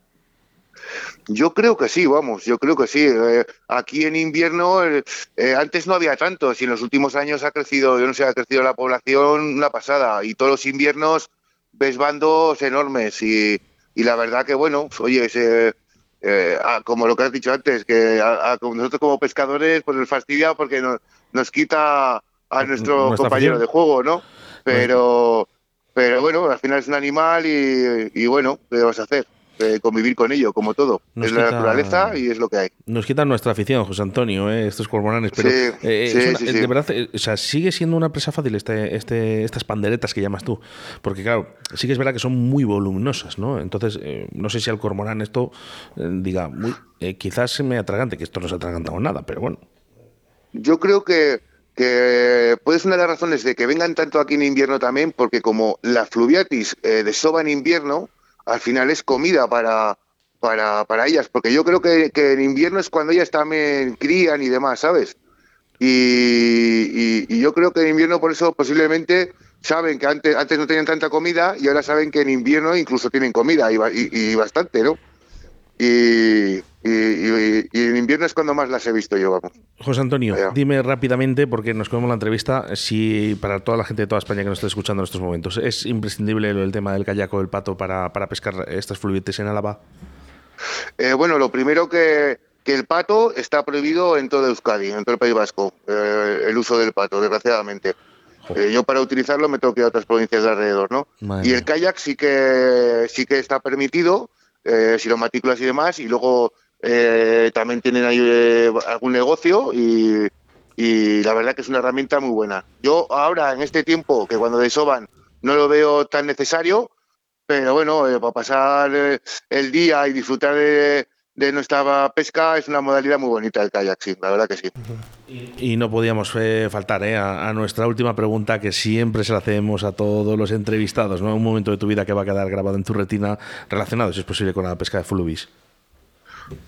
Yo creo que sí, vamos, yo creo que sí. Eh, aquí en invierno, eh, eh, antes no había tantos y en los últimos años ha crecido, yo no sé, ha crecido la población una pasada y todos los inviernos ves bandos enormes y, y la verdad que, bueno, oye, se- ah, como lo que has dicho antes, que a- a- como nosotros como pescadores, pues nos fastidia porque nos, nos quita a nuestro compañero afición. de juego, ¿no? Pero, pero bueno, al final es un animal y, y bueno, ¿qué vas a hacer? Eh, convivir con ello, como todo. Nos es la naturaleza y es lo que hay. Nos quitan nuestra afición, José Antonio, ¿eh? estos cormoranes, pero Sí, eh, sí, una- sí, de verdad, o sea, sigue siendo una presa fácil este, este, estas panderetas que llamas tú, porque claro, sí que es verdad que son muy voluminosas, ¿no? Entonces, no sé si al cormorán esto diga, "Uy, eh, quizás se me atragante, que esto no se ha atragantado nada, pero bueno. Yo creo que, que puede ser una de las razones de que vengan tanto aquí en invierno también, porque como la fluviatis eh, desova en invierno, al final es comida para, para, para ellas, porque yo creo que, que en invierno es cuando ellas también crían y demás, ¿sabes? Y, y- yo creo que en invierno por eso posiblemente saben que antes, antes no tenían tanta comida y ahora saben que en invierno incluso tienen comida y- y bastante, ¿no? Y, y- y- y en invierno es cuando más las he visto yo, vamos. José Antonio, dime rápidamente, porque nos comemos la entrevista, si para toda la gente de toda España que nos está escuchando en estos momentos, ¿es imprescindible el tema del kayak o el pato para, para pescar estas fluviates en Álava? Eh, bueno, lo primero que, que el pato está prohibido en todo Euskadi, en todo el País Vasco, eh, el uso del pato, desgraciadamente. Eh, yo para utilizarlo me tengo que ir a otras provincias de alrededor, ¿no? Madre y el kayak sí que sí que está permitido, si lo matrículas y demás, y luego eh, también tienen ahí eh, algún negocio y, y la verdad que es una herramienta muy buena. Yo ahora, en este tiempo, que cuando desoban no lo veo tan necesario, pero bueno, eh, para pasar eh, el día y disfrutar de, nuestra pesca es una modalidad muy bonita el kayak, sí, la verdad que sí. Y no podíamos eh, faltar a, a nuestra última pregunta que siempre se la hacemos a todos los entrevistados, ¿no? Un momento de tu vida que va a quedar grabado en tu retina relacionado, si es posible, con la pesca de fluvis.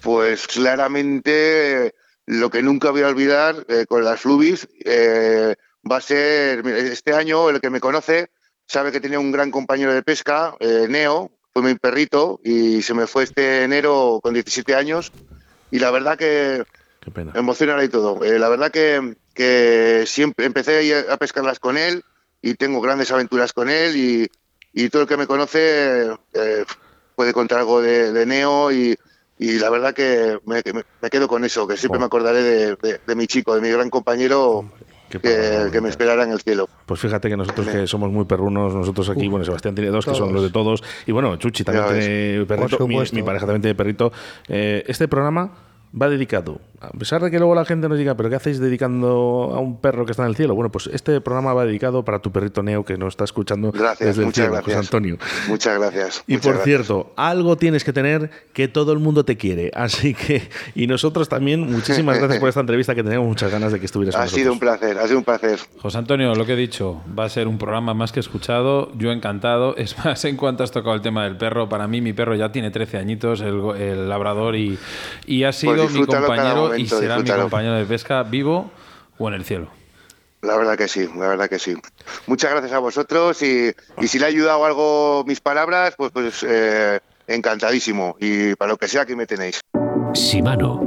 Pues claramente lo que nunca voy a olvidar eh, con las flubis eh, va a ser, este año el que me conoce sabe que tenía un gran compañero de pesca, eh, Neo, fue mi perrito y se me fue este enero con 17 años y la verdad que Qué pena. emocional y todo. La verdad que, que siempre empecé a a pescarlas con él y tengo grandes aventuras con él y, y todo el que me conoce puede contar algo de, de Neo y, y la verdad que me, me- quedo con eso, que siempre Oh. me acordaré de, de- de mi chico, de mi gran compañero que, me esperará en el cielo. Pues fíjate que nosotros que somos muy perrunos, nosotros aquí, bueno, Sebastián tiene dos, que son los de todos, y bueno, Chuchi también tiene perrito, mi pareja también tiene perrito. Eh, este programa va dedicado, a pesar de que luego la gente nos diga, pero ¿qué hacéis dedicando a un perro que está en el cielo? Bueno, pues este programa va dedicado para tu perrito Neo que nos está escuchando Gracias, desde el muchas cielo, gracias. José Antonio. Muchas gracias. Y muchas por gracias. cierto, algo tienes que tener que todo el mundo te quiere. Así que, y nosotros también, muchísimas gracias por esta entrevista que teníamos muchas ganas de que estuvieras con Ha sido un placer, ha sido un placer. José Antonio, lo que he dicho, va a ser un programa más que escuchado, yo encantado. Es más, en cuanto has tocado el tema del perro, para mí mi perro ya tiene 13 añitos, el, labrador, y, y ha sido mi Pues cada y será mi compañero de pesca vivo o en el cielo. La verdad que sí, la verdad que sí. Muchas gracias a vosotros y, y si le ha ayudado algo mis palabras, pues, pues eh, encantadísimo. Y para lo que sea, aquí me tenéis. Shimano,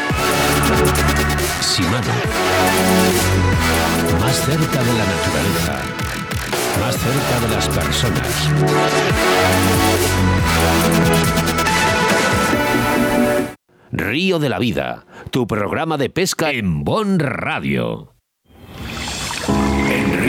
Shimano. Más cerca de la naturaleza. Más cerca de las personas. Río de la Vida, tu programa de pesca en Bon Radio.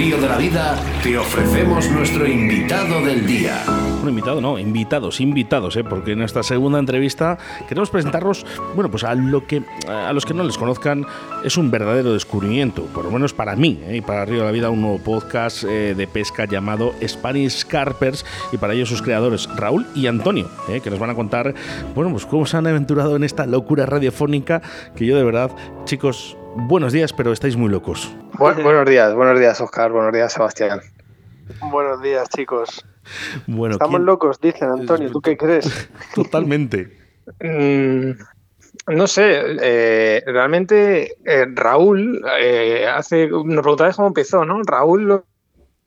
Río de la Vida te ofrecemos nuestro invitado del día. Un invitado, no, invitados, invitados, ¿eh? porque en esta segunda entrevista queremos presentarlos, bueno, pues a lo que a los que no les conozcan es un verdadero descubrimiento, por lo menos para mí ¿eh? y para Río de la Vida, un nuevo podcast eh, de pesca llamado Spanish Carpers y para ellos sus creadores Raúl y Antonio, ¿eh? que nos van a contar, bueno, pues cómo se han aventurado en esta locura radiofónica que yo de verdad, chicos, buenos días, pero estáis muy locos. Bu- buenos días, buenos días, Oscar. Buenos días, Sebastián. Buenos días, chicos. Bueno, Estamos ¿quién- locos, dicen Antonio. ¿Tú qué crees? Totalmente. Mm, no sé, eh, realmente eh, Raúl, eh, hace, nos preguntabais cómo empezó, ¿no? Raúl lo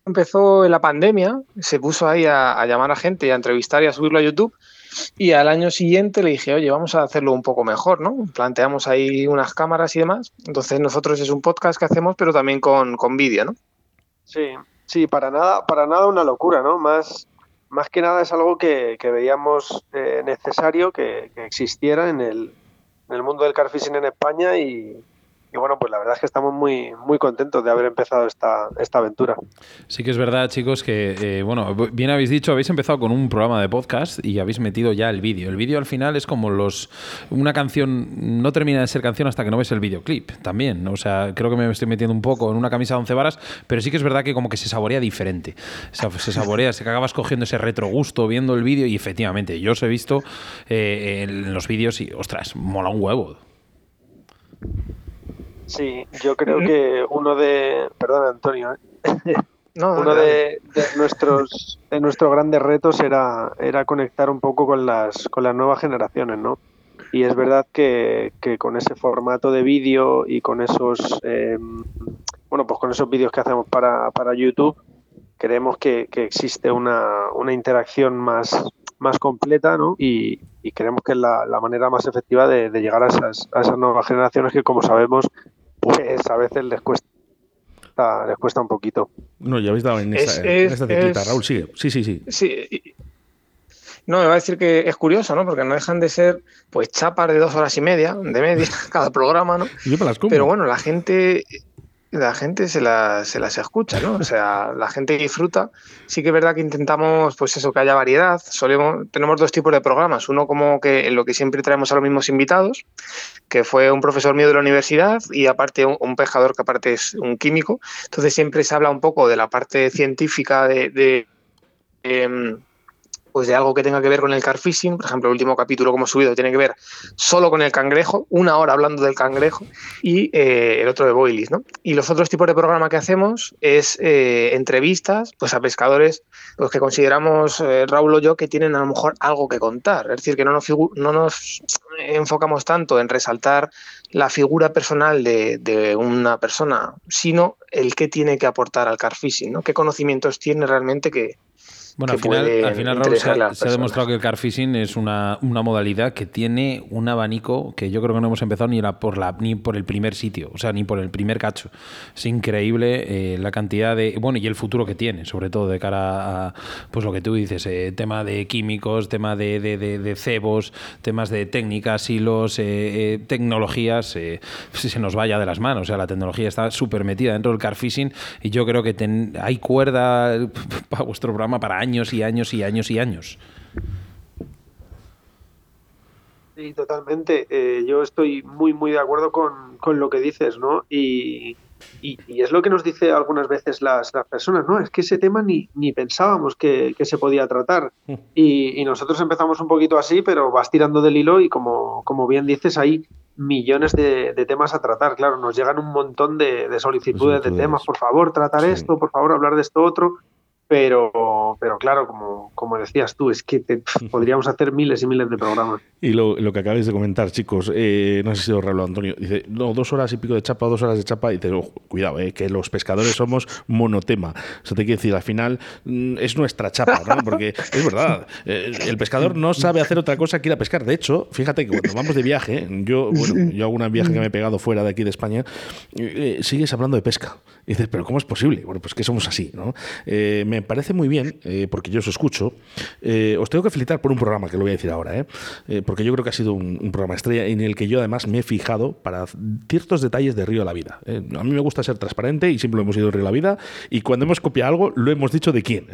empezó en la pandemia, se puso ahí a, a llamar a gente y a entrevistar y a subirlo a YouTube. Y al año siguiente le dije, oye, vamos a hacerlo un poco mejor, ¿no? Planteamos ahí unas cámaras y demás. Entonces nosotros es un podcast que hacemos, pero también con, con vídeo, ¿no? Sí, sí, para nada, para nada una locura, ¿no? Más, más que nada es algo que, que veíamos eh, necesario que, que existiera en el, en el mundo del car fishing en España y, y bueno, pues la verdad es que estamos muy, muy contentos de haber empezado esta, esta aventura. Sí que es verdad, chicos, que, eh, bueno, bien habéis dicho, habéis empezado con un programa de podcast y habéis metido ya el vídeo. El vídeo al final es como los... Una canción no termina de ser canción hasta que no ves el videoclip, también. O sea, creo que me estoy metiendo un poco en una camisa de once varas, pero sí que es verdad que como que se saborea diferente. O se saborea, se acabas cogiendo ese retrogusto viendo el vídeo y efectivamente, yo os he visto eh, en los vídeos y, ostras, mola un huevo. Sí, yo creo que uno de... Perdón, Antonio. ¿eh? No, Uno de, de nuestros de nuestros grandes retos era, era conectar un poco con las, con las nuevas generaciones, ¿no? Y es verdad que, que con ese formato de vídeo y con esos eh, bueno pues con esos vídeos que hacemos para, para YouTube, creemos que, que existe una, una interacción más, más completa, ¿no? Y, y creemos que es la, la manera más efectiva de, de llegar a esas, a esas nuevas generaciones que como sabemos, pues a veces les cuesta les cuesta un poquito. No, ya habéis dado en Es- esta, en es- esta ciclita. es- Raúl, sigue. Sí, sí, sí. Sí. y- No, me va a decir que es curioso, ¿no? Porque no dejan de ser, pues, chapas de dos horas y media, de media, cada programa, ¿no? Yo me las como. Pero bueno, la gente, la gente se las, se las escucha, ¿no? O sea, la gente disfruta. Sí que es verdad que intentamos, pues eso, que haya variedad. Solemos, tenemos dos tipos de programas. Uno como que en lo que siempre traemos a los mismos invitados, que fue un profesor mío de la universidad y aparte un, un pescador que aparte es un químico. Entonces siempre se habla un poco de la parte científica de... em, pues de algo que tenga que ver con el car fishing, por ejemplo, el último capítulo que hemos subido tiene que ver solo con el cangrejo, una hora hablando del cangrejo, y eh, el otro de boilies, ¿no? Y los otros tipos de programa que hacemos es eh, entrevistas pues a pescadores los que consideramos, eh, Raúl o yo, que tienen a lo mejor algo que contar. Es decir, que no nos, no nos enfocamos tanto en resaltar la figura personal de, una persona, sino el qué tiene que aportar al car fishing, ¿no? Qué conocimientos tiene realmente que, Bueno, al final, al final Raúl, se, ha, se ha demostrado que el car fishing es una, una modalidad que tiene un abanico que yo creo que no hemos empezado ni, la, por, la, ni por el primer sitio, o sea, ni por el primer cacho. Es increíble eh, la cantidad de. Bueno, y el futuro que tiene, sobre todo de cara a, pues lo que tú dices, eh, tema de químicos, tema de, de, de- de cebos, temas de técnicas, hilos, eh, eh, tecnologías, eh, si se nos vaya de las manos. O sea, la tecnología está súper metida dentro del car fishing y yo creo que ten- hay cuerda para vuestro programa para años y años y años y años. Sí, totalmente. Eh, yo estoy muy, muy de acuerdo con, con lo que dices, ¿no? Y, y- y es lo que nos dice algunas veces las, las personas, ¿no? Es que ese tema ni, ni pensábamos que, que se podía tratar. Y, y nosotros empezamos un poquito así, pero vas tirando del hilo y como, como bien dices, hay millones de, de temas a tratar. Claro, nos llegan un montón de, de solicitudes de temas, por favor, tratar Sí. esto, por favor, hablar de esto otro. Pero, pero claro, como, como decías tú, es que te- podríamos hacer miles y miles de programas. Y lo, lo que acabáis de comentar, chicos, eh, no sé si sido Raúl Antonio, dice, no, dos horas y pico de chapa, dos horas de chapa, y te digo, cuidado, eh, que los pescadores somos monotema. O sea, te quiero decir, al final mm, es nuestra chapa, ¿no? Porque es verdad, eh, el pescador no sabe hacer otra cosa que ir a pescar. De hecho, fíjate que cuando vamos de viaje, yo, bueno, yo hago un viaje que me he pegado fuera de aquí de España, eh, sigues hablando de pesca. Y dices, pero ¿cómo es posible? Bueno, pues que somos así, ¿no? Eh, me parece muy bien, eh, porque yo os escucho. Eh, os tengo que felicitar por un programa que lo voy a decir ahora, ¿eh? Eh, porque yo creo que ha sido un, programa estrella en el que yo además me he fijado para ciertos detalles de Río de la Vida. A mí me gusta ser transparente y siempre lo hemos ido Río de la Vida. Y cuando hemos copiado algo, lo hemos dicho de quién.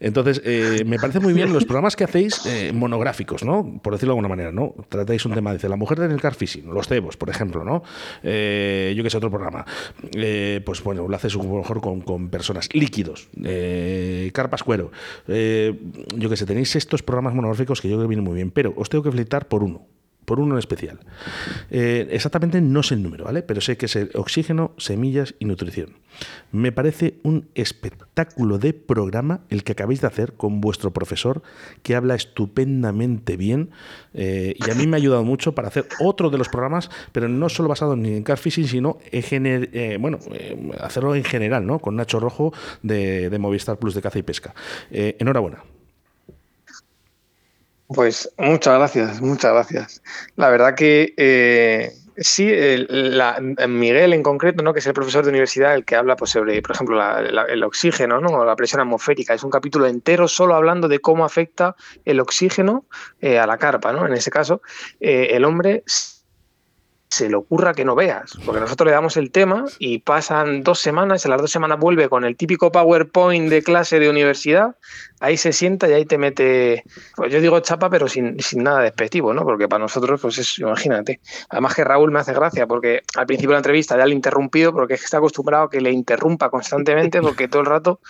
Entonces, me parece muy bien los programas que hacéis monográficos, ¿no? Por decirlo de alguna manera, ¿no? Tratáis un tema, dice, la mujer en el car fishing, los cebos, por ejemplo, ¿no? Yo que sé, otro programa. Pues bueno, lo haces mejor con, con personas líquidos, carpas cuero. Eh, yo que sé, tenéis estos programas monográficos que yo creo que vienen muy bien, pero os tengo que felicitar por uno. Por uno en especial. Eh, exactamente no sé el número, ¿vale? Pero sé que es el oxígeno, semillas y nutrición. Me parece un espectáculo de programa el que acabáis de hacer con vuestro profesor, que habla estupendamente bien eh, y a mí me ha ayudado mucho para hacer otro de los programas, pero no solo basado ni en car fishing, sino en gener- eh, bueno, hacerlo en general, ¿no? Con Nacho Rojo de, Movistar Plus de Caza y Pesca. Enhorabuena. Pues muchas gracias, muchas gracias. La verdad que eh, sí, la- Miguel en concreto, ¿no? que es el profesor de universidad, el que habla pues, sobre, por ejemplo, el oxígeno ¿no? o la presión atmosférica. Es un capítulo entero solo hablando de cómo afecta el oxígeno eh, a la carpa. ¿no? En ese caso, eh, el hombre se le ocurra que no veas, porque nosotros le damos el tema y pasan dos semanas, en las dos semanas vuelve con el típico PowerPoint de clase de universidad, ahí se sienta y ahí te mete, pues yo digo chapa, pero sin, sin nada despectivo, ¿no? Porque para nosotros, pues es, imagínate. Además que Raúl me hace gracia, porque al principio de la entrevista ya le he interrumpido, porque es que está acostumbrado a que le interrumpa constantemente, porque todo el rato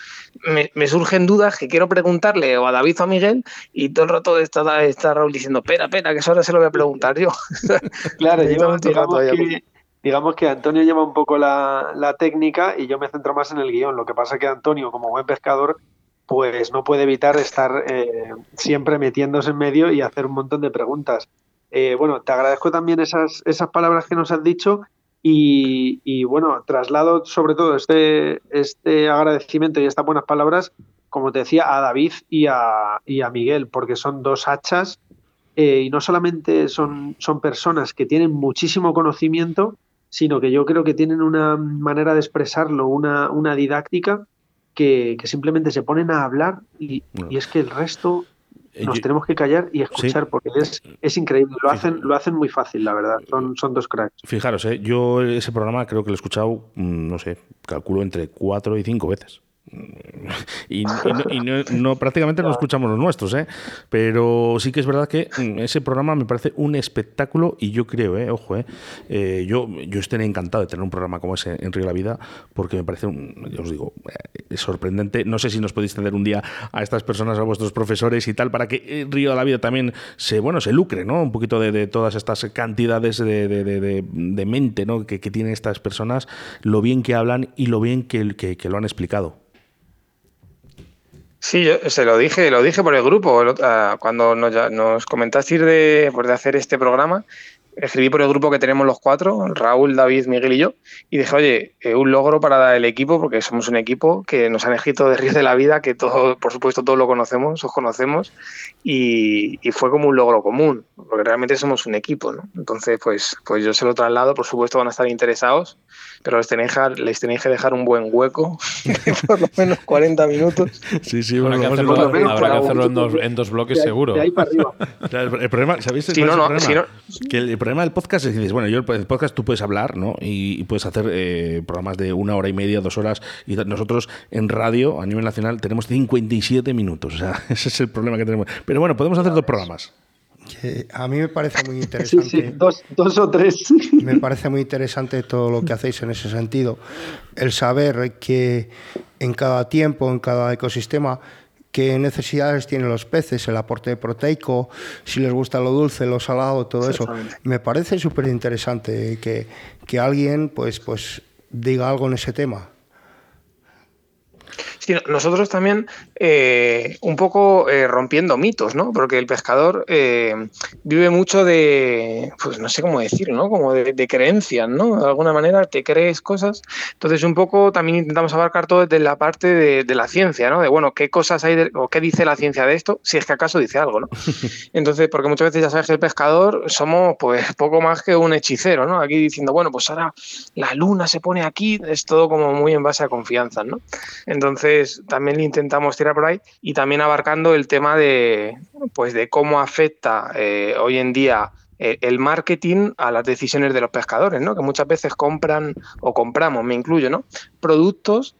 me, me surgen dudas que quiero preguntarle o a David o a Miguel, y todo el rato está, está Raúl diciendo, espera, espera, que eso ahora se lo voy a preguntar yo. Claro, lleva- digamos, que, digamos que Antonio lleva un poco la, la técnica y yo me centro más en el guion. Lo que pasa que Antonio, como buen pescador, pues no puede evitar estar eh, siempre metiéndose en medio y hacer un montón de preguntas. Eh, bueno, te agradezco también esas, esas palabras que nos has dicho y, y, bueno, traslado sobre todo este, este agradecimiento y estas buenas palabras, como te decía, a David y a, y a Miguel, porque son dos hachas eh, y no solamente son, son personas que tienen muchísimo conocimiento, sino que yo creo que tienen una manera de expresarlo, una, una didáctica que, que simplemente se ponen a hablar y, es que el resto Eh, nos tenemos que callar y escuchar Sí. porque es, es increíble, lo hacen, lo hacen muy fácil, la verdad, son, son dos cracks. Fijaros, ¿eh? yo ese programa creo que lo he escuchado, mm, no sé, calculo entre cuatro y cinco veces. Y, no, prácticamente no escuchamos los nuestros, ¿eh? pero sí que es verdad que mm, ese programa me parece un espectáculo y yo creo, ¿eh? ojo, ¿eh? Eh, yo, yo estaría encantado de tener un programa como ese en Río de la Vida porque me parece, un, ya os digo, eh, sorprendente. No sé si nos podéis tener un día a estas personas, a vuestros profesores y tal, para que eh, Río de la Vida también se, bueno, se lucre, ¿no? Un poquito de, de todas estas cantidades de, de- de- mente, ¿no? Que, que tienen estas personas, lo bien que hablan y lo bien que- que lo han explicado. Sí, yo se lo dije, lo dije por el grupo, ah, cuando nos, nos comentasteis de, pues, de hacer este programa, escribí por el grupo que tenemos los cuatro, Raúl, David, Miguel y yo, y dije, oye, eh, un logro para el equipo, porque somos un equipo que nos han escrito de Ríos de la Vida, que todo, por supuesto todos lo conocemos, os conocemos, y, y fue como un logro común, porque realmente somos un equipo, ¿no? Entonces, pues, pues yo se lo traslado, por supuesto van a estar interesados, pero les tenéis, que dejar- les tenéis que dejar un buen hueco, de por lo menos 40 minutos, Sí, sí, Habrá que hacerlo, menos habrá que hacerlo en dos, en dos bloques De ahí- seguro. de ahí para arriba. Claro, el problema, ¿sabéis? Si cuál no, el no, problema? si Que el, el problema del podcast es que dices, bueno, yo el podcast tú puedes hablar, ¿no? Y, y puedes hacer eh, programas de una hora y media, dos horas. Y nosotros en radio, a nivel nacional, tenemos 57 minutos. O sea, ese es el problema que tenemos. Pero bueno, podemos hacer dos programas. Que a mí me parece muy Sí, interesante. sí, dos, dos o tres. Me parece muy interesante todo lo que hacéis en ese sentido. El saber que en cada tiempo, en cada ecosistema, qué necesidades tienen los peces, el aporte proteico, si les gusta lo dulce, lo salado, todo eso. Me parece súper interesante que, que alguien pues, pues diga algo en ese tema. Sí, no- nosotros también eh, un poco eh, rompiendo mitos, ¿no? Porque el pescador eh, vive mucho de, pues no sé cómo decirlo, ¿no? Como de, de creencias, ¿no? De alguna manera te crees cosas. Entonces un poco también intentamos abarcar todo desde la parte de, de la ciencia, ¿no? De, bueno, qué cosas hay de- o qué dice la ciencia de esto, si es que acaso dice algo, ¿no? Entonces, porque muchas veces ya sabes que el pescador somos pues poco más que un hechicero, ¿no? Aquí diciendo, bueno, pues ahora la luna se pone aquí, es todo como muy en base a confianza, ¿no? Entonces, también le intentamos tirar por ahí y también abarcando el tema de, pues, de cómo afecta eh, hoy en día eh, el marketing a las decisiones de los pescadores, ¿no? Que muchas veces compran o compramos, me incluyo, ¿no? Productos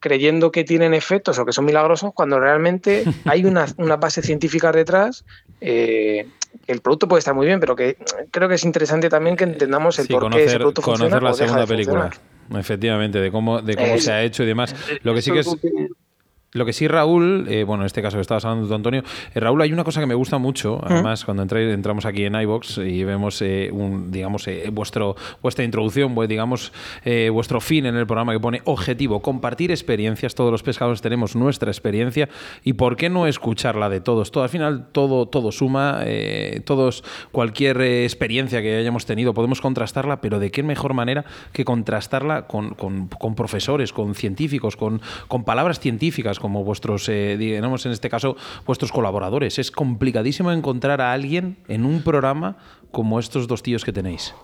creyendo que tienen efectos o que son milagrosos cuando realmente hay una, una base científica detrás eh, el producto puede estar muy bien, pero que creo que es interesante también que entendamos el Sí, por qué ese conocer, producto funciona conocer la o deja segunda de película. funcionar. Efectivamente, de cómo, de cómo Eso. se ha hecho y demás. Lo que sí que es. Lo que sí, Raúl, eh, bueno, en este caso que estabas hablando tú, Antonio, eh, Raúl, hay una cosa que me gusta mucho, además, cuando entra- entramos aquí en iBox y vemos, eh, un, digamos, eh, vuestro, vuestra introducción, pues, digamos, eh, vuestro fin en el programa que pone objetivo, compartir experiencias, todos los pescadores tenemos nuestra experiencia y por qué no escucharla de todos. Todo, al final, todo, todo suma, todos, cualquier experiencia que hayamos tenido, podemos contrastarla, pero de qué mejor manera que contrastarla con, con- con profesores, con científicos, con, con palabras científicas como vuestros, eh, digamos en este caso, vuestros colaboradores. Es complicadísimo encontrar a alguien en un programa como estos dos tíos que tenéis.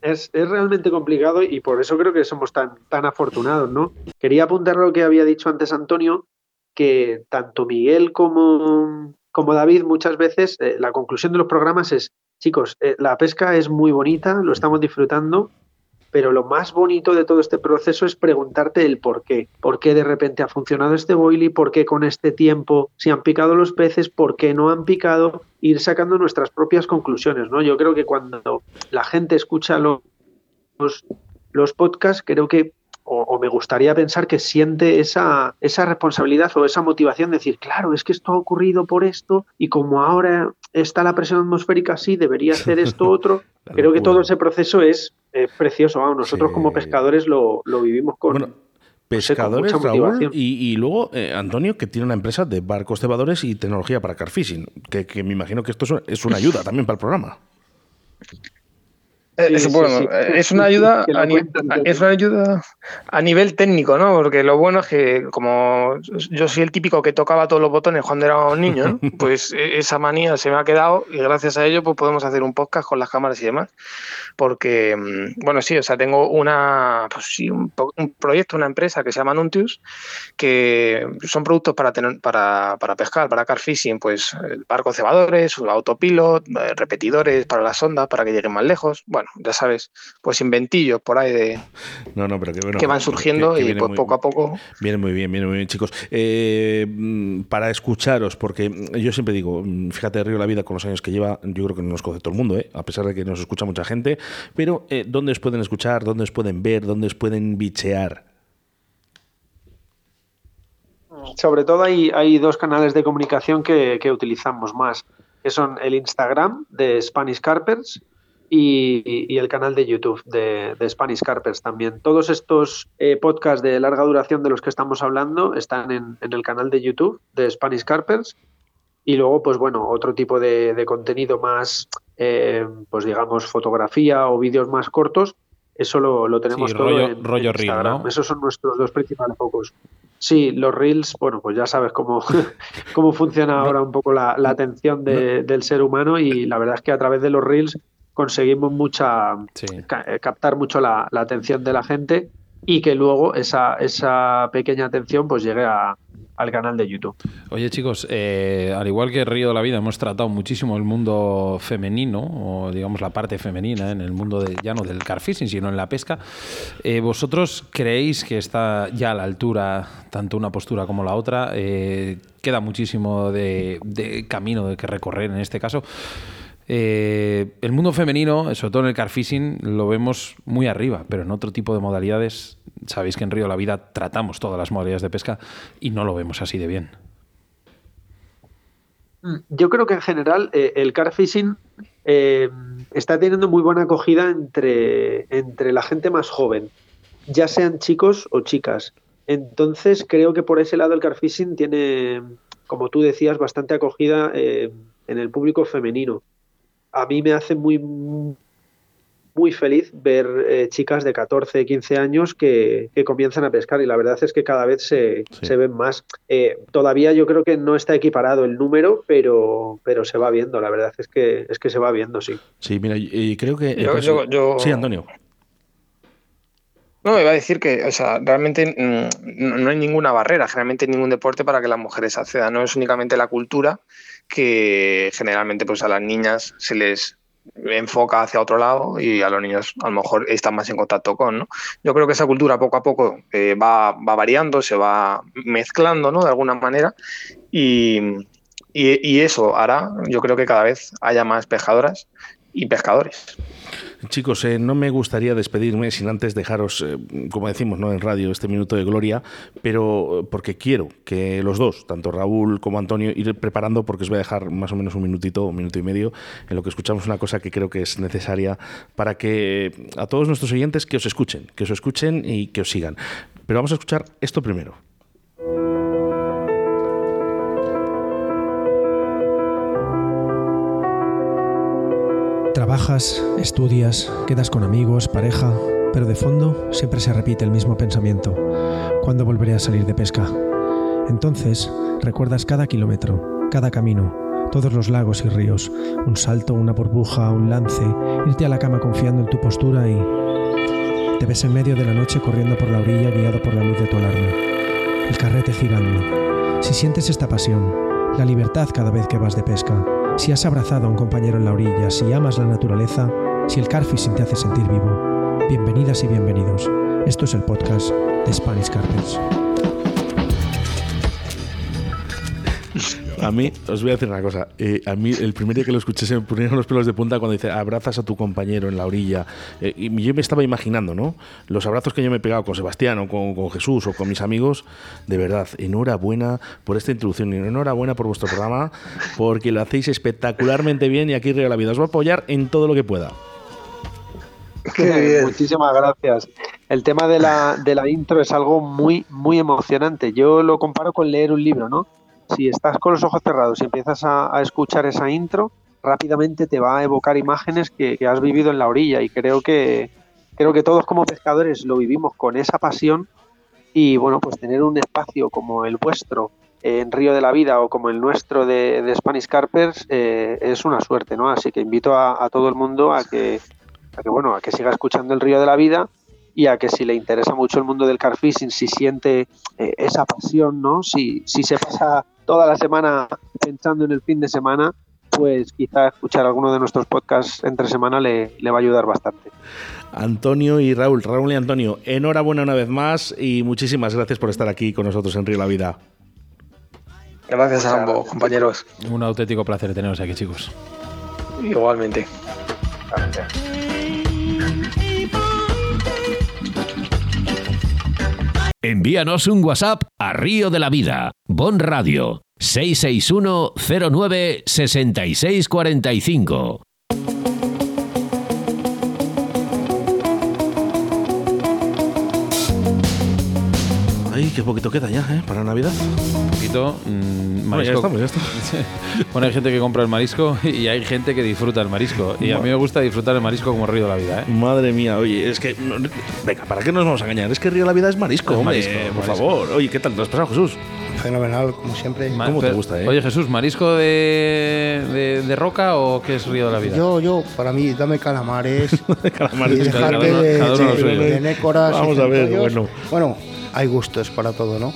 Es, es realmente complicado y por eso creo que somos tan, tan afortunados, ¿no? Quería apuntar lo que había dicho antes Antonio, que tanto Miguel como, como David muchas veces eh, la conclusión de los programas es, chicos, eh, la pesca es muy bonita, lo estamos disfrutando, pero lo más bonito de todo este proceso es preguntarte el por qué. ¿Por qué de repente ha funcionado este boily? ¿Por qué con este tiempo se han picado los peces? ¿Por qué no han picado? Ir sacando nuestras propias conclusiones, ¿no? Yo creo que cuando la gente escucha lo- los, los podcasts, creo que, o, o me gustaría pensar que siente esa, esa responsabilidad o esa motivación de decir, claro, es que esto ha ocurrido por esto y como ahora está la presión atmosférica así, debería hacer esto otro. Creo que todo ese proceso es eh, precioso. vamos, nosotros Sí. como pescadores lo, lo vivimos con... Bueno, Pescadores, Raúl, y, y luego eh, Antonio, que tiene una empresa de barcos cebadores y tecnología para car fishing, que, que me imagino que esto es- es una ayuda también para el programa. Sí, es, sí, bueno, sí. es una ayuda a, es una ayuda a nivel técnico, ¿no? Porque lo bueno es que como yo soy el típico que tocaba todos los botones cuando era un niño, ¿no? pues eh, esa manía se me ha quedado y gracias a ello pues podemos hacer un podcast con las cámaras y demás. Porque, mm, bueno, sí, o sea, tengo una, pues sí, un, proyecto, una empresa que se llama Nuntius, que son productos para, tener, para, para pescar, para car fishing, pues el barco cebadores, autopilot, eh, repetidores para las ondas para que lleguen más lejos. Bueno, ya sabes, pues inventillos por ahí de, No, no, pero que bueno. que van surgiendo que- que y pues muy- poco a poco. Viene muy bien, viene muy bien, chicos. Eh, mm, para escucharos, porque yo siempre digo, mm, fíjate, Río la Vida con los años que lleva, yo creo que no nos conoce todo el mundo, ¿eh? a pesar de que nos escucha mucha gente, pero eh, ¿dónde os pueden escuchar? ¿Dónde os pueden ver? ¿Dónde os pueden bichear? Sobre todo hay, hay dos canales de comunicación que, que utilizamos más, que son el Instagram de Spanish Carpers y, y el canal de YouTube de, de Spanish Carpers también. Todos estos eh, podcasts de larga duración de los que estamos hablando están en, en el canal de YouTube de Spanish Carpers y luego, pues bueno, otro tipo de, de contenido más, eh, pues digamos, fotografía o vídeos más cortos, eso lo, lo tenemos Sí, todo rollo- en, rollo en reel, Instagram. ¿no? Esos son nuestros dos principales focos. Sí, los reels, bueno, pues ya sabes cómo, cómo funciona ahora un poco la, la atención de- del ser humano y la verdad es que a través de los reels conseguimos mucha Sí. ca- eh, captar mucho la, la atención de la gente y que luego esa, esa pequeña atención pues llegue a- al canal de YouTube. Oye chicos, eh, al igual que Río de la Vida hemos tratado muchísimo el mundo femenino, o digamos la parte femenina en el mundo de, ya no del carfishing, sino en la pesca. Eh, ¿Vosotros creéis que está ya a la altura tanto una postura como la otra? Eh, queda muchísimo de, de camino de que recorrer en este caso. Eh, el mundo femenino, sobre todo en el carfishing, lo vemos muy arriba, pero en otro tipo de modalidades, sabéis que en Río de la Vida tratamos todas las modalidades de pesca y no lo vemos así de bien. Yo creo que en general eh, el car fishing eh, está teniendo muy buena acogida entre, entre la gente más joven, ya sean chicos o chicas. Entonces creo que por ese lado el car fishing tiene, como tú decías, bastante acogida eh, en el público femenino. A mí me hace muy, muy feliz ver eh, chicas de 14, 15 años que, que comienzan a pescar y la verdad es que cada vez se, Sí. se ven más. Eh, todavía yo creo que no está equiparado el número, pero, pero se va viendo, la verdad es que, es que se va viendo, sí. Sí, mira, y creo que... yo- Sí, Antonio. No, iba a decir que, o sea, realmente mm, no, no hay ninguna barrera, generalmente ningún deporte para que las mujeres accedan. No es únicamente la cultura que generalmente pues a las niñas se les enfoca hacia otro lado y a los niños a lo mejor están más en contacto con, ¿no? Yo creo que esa cultura poco a poco eh, va, va variando, se va mezclando, ¿no? De alguna manera y, y- y eso hará, yo creo que cada vez haya más pescadoras y pescadores. Chicos, eh, no me gustaría despedirme sin antes dejaros, eh, como decimos ¿no? en radio, este minuto de gloria, pero eh, porque quiero que los dos, tanto Raúl como Antonio, ir preparando, porque os voy a dejar más o menos un minutito, un minuto y medio, en lo que escuchamos una cosa que creo que es necesaria para que a todos nuestros oyentes que os escuchen, que os escuchen y que os sigan. Pero vamos a escuchar esto primero. Trabajas, estudias, quedas con amigos, pareja, pero de fondo siempre se repite el mismo pensamiento. ¿Cuándo volveré a salir de pesca? Entonces, recuerdas cada kilómetro, cada camino, todos los lagos y ríos, un salto, una burbuja, un lance, irte a la cama confiando en tu postura y... Te ves en medio de la noche corriendo por la orilla guiado por la luz de tu alarma. El carrete girando. Si sientes esta pasión, la libertad cada vez que vas de pesca, si has abrazado a un compañero en la orilla, si amas la naturaleza, si el carfishing te hace sentir vivo, bienvenidas y bienvenidos. Esto es el podcast de Spanish Carpers. A mí, os voy a decir una cosa. eh, a mí, el primer día que lo escuché, se me pusieron los pelos de punta cuando dice abrazas a tu compañero en la orilla. Eh, y yo me estaba imaginando, ¿no? Los abrazos que yo me he pegado con Sebastián o con, con Jesús o con mis amigos. De verdad, enhorabuena por esta introducción y enhorabuena por vuestro programa, porque lo hacéis espectacularmente bien y aquí Río la Vida os va a apoyar en todo lo que pueda. Muchísimas gracias. El tema de la, de la intro es algo muy, muy emocionante. Yo lo comparo con leer un libro, ¿no? Si estás con los ojos cerrados y empiezas a, escuchar esa intro, rápidamente te va a evocar imágenes que, has vivido en la orilla y creo que, creo que todos como pescadores lo vivimos con esa pasión y bueno, pues tener un espacio como el vuestro en Río de la Vida o como el nuestro de, Spanish Carpers eh, es una suerte, ¿no? Así que invito a, a todo el mundo a que, a que, bueno, a que siga escuchando el Río de la Vida y a que si le interesa mucho el mundo del carfishing, si siente eh, esa pasión, ¿no? Si, si se pasa toda la semana pensando en el fin de semana, pues quizá escuchar alguno de nuestros podcasts entre semana le, le va a ayudar bastante. Antonio y Raúl, Raúl y Antonio, enhorabuena una vez más y muchísimas gracias por estar aquí con nosotros en Río la Vida. Gracias a ambos, compañeros. Un auténtico placer teneros aquí, chicos. Igualmente. Envíanos un WhatsApp a Río de la Vida, Bon Radio, 661 09 6645. Qué poquito queda ya, ¿eh? Para Navidad. Un poquito. mm, Bueno, ya marisco. estamos, ya estamos. Bueno, hay gente que compra el marisco y hay gente que disfruta el marisco. Y a mí me gusta disfrutar el marisco como río de la vida, ¿eh? Madre mía, oye, es que. no- venga, ¿para qué nos vamos a engañar? Es que Río de la Vida es marisco, hombre, marisco, por marisco. favor. Oye, ¿qué tal te has pasado, Jesús? Fenomenal, como siempre. Ma- ¿Cómo te gusta, eh? Oye, Jesús, ¿marisco de, de, de roca o qué es río de la vida? Yo, yo, para mí, dame calamares. Calamares, y dejarte de, de- de nécoras Vamos a ver, bueno. Bueno, hay gustos para todo, ¿no?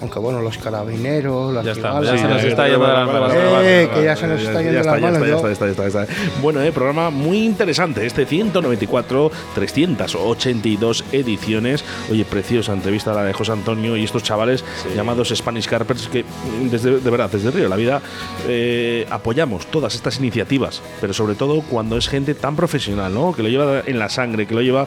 Aunque bueno, los carabineros, las Ya está, ya se nos está yendo las manos. Eh, que ya se nos está ya yendo las ya manos, está, ya está, ya está, ya está, ya está. Bueno, eh, programa muy interesante. Este 194, 382 ediciones. Oye, preciosa entrevista la de José Antonio y estos chavales llamados Spanish Carpers que, desde, de verdad, desde Río de la Vida eh, apoyamos todas estas iniciativas, pero sobre todo cuando es gente tan profesional, ¿no? Que lo lleva en la sangre, que lo lleva.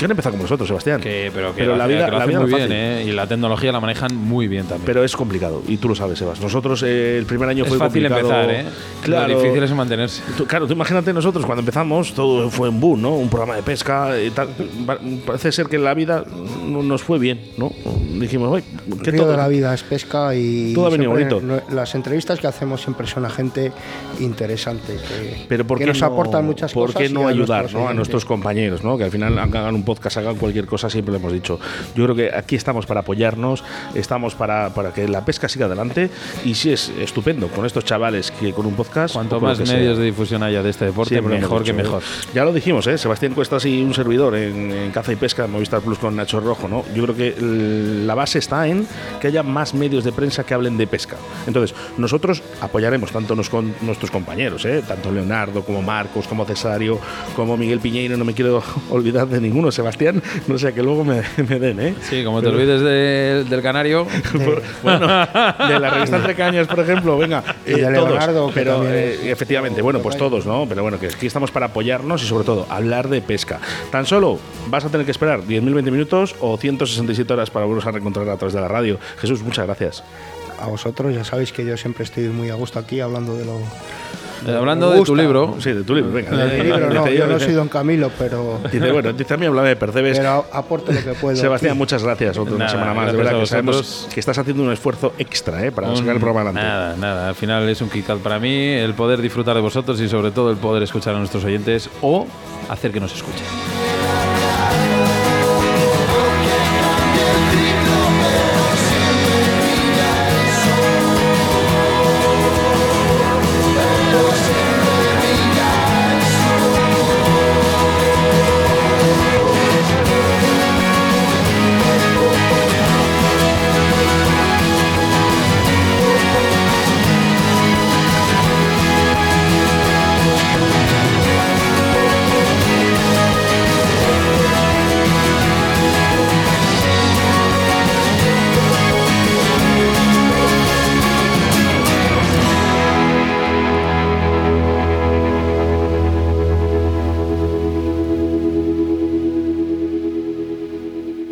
Que han empezado con nosotros, Sebastián. Que, pero que Pero la hace- vida- que lo la hacen vida muy no bien, fácil. ¿eh? Y la tecnología la manejan muy bien también. Pero es complicado, y tú lo sabes, Sebas. Nosotros eh, el primer año es fue fácil complicado. empezar, ¿eh? Claro. Lo difícil es mantenerse. Tú- claro, tú imagínate nosotros cuando empezamos, todo fue en boom, ¿no? Un programa de pesca y tal. Pa- Parece ser que en la vida no nos fue bien, ¿no? Dijimos, oye, que Río todo, de la vida es pesca y Todo ha venido bonito. las entrevistas que hacemos siempre son a gente interesante que, Pero ¿por que qué nos no, aportan muchas ¿por cosas. qué y no a ayudar nuestros ¿no? a nuestros compañeros, ¿no? que al final hagan un podcast, hagan cualquier cosa, siempre lo hemos dicho. Yo creo que aquí estamos para apoyarnos, estamos para, para que la pesca siga adelante y sí es estupendo con estos chavales que con un podcast... Cuanto más que sea. medios de difusión haya de este deporte, Siempre mejor que ¿eh? mejor. Ya lo dijimos, ¿eh? Sebastián Cuestas y un servidor en, en Caza y Pesca, Movistar Plus con Nacho Rojo, ¿no? Yo creo que la base está en que haya más medios de prensa que hablen de pesca. Entonces, nosotros apoyaremos tanto nos, con nuestros compañeros, ¿eh? Tanto Leonardo como Marcos, como Cesario, como Miguel Piñeiro, no me quiero olvidar de ninguno, Sebastián, no sé, que luego me, me den, ¿eh? Sí, como te olvides de- del canario. bueno, de la revista Entre Cañas, por ejemplo, venga, Y de eh, Leonardo, todos, que pero eh, efectivamente, bueno, pues todos, ¿no? Pero bueno, que aquí estamos para apoyarnos y sobre todo hablar de pesca. Tan solo vas a tener que esperar 10.000, 20 minutos o 167 horas para volvernos a reencontrar a través de la radio. Jesús, muchas gracias. A vosotros ya sabéis que yo siempre estoy muy a gusto aquí hablando de lo... Eh, Hablando de tu libro. Sí, de tu libro, venga. De mi libro, no, yo no soy Don Camilo, pero, Dice, bueno, dice a mí hablaba de Percebes. pero aporto lo que puedo. Sebastián, muchas gracias. Otra Nada, semana más. De verdad que sabemos que estás haciendo un esfuerzo extra ¿eh? para Un- sacar el programa adelante. Nada, nada. Al final es un kick para mí el poder disfrutar de vosotros y sobre todo el poder escuchar a nuestros oyentes o hacer que nos escuchen.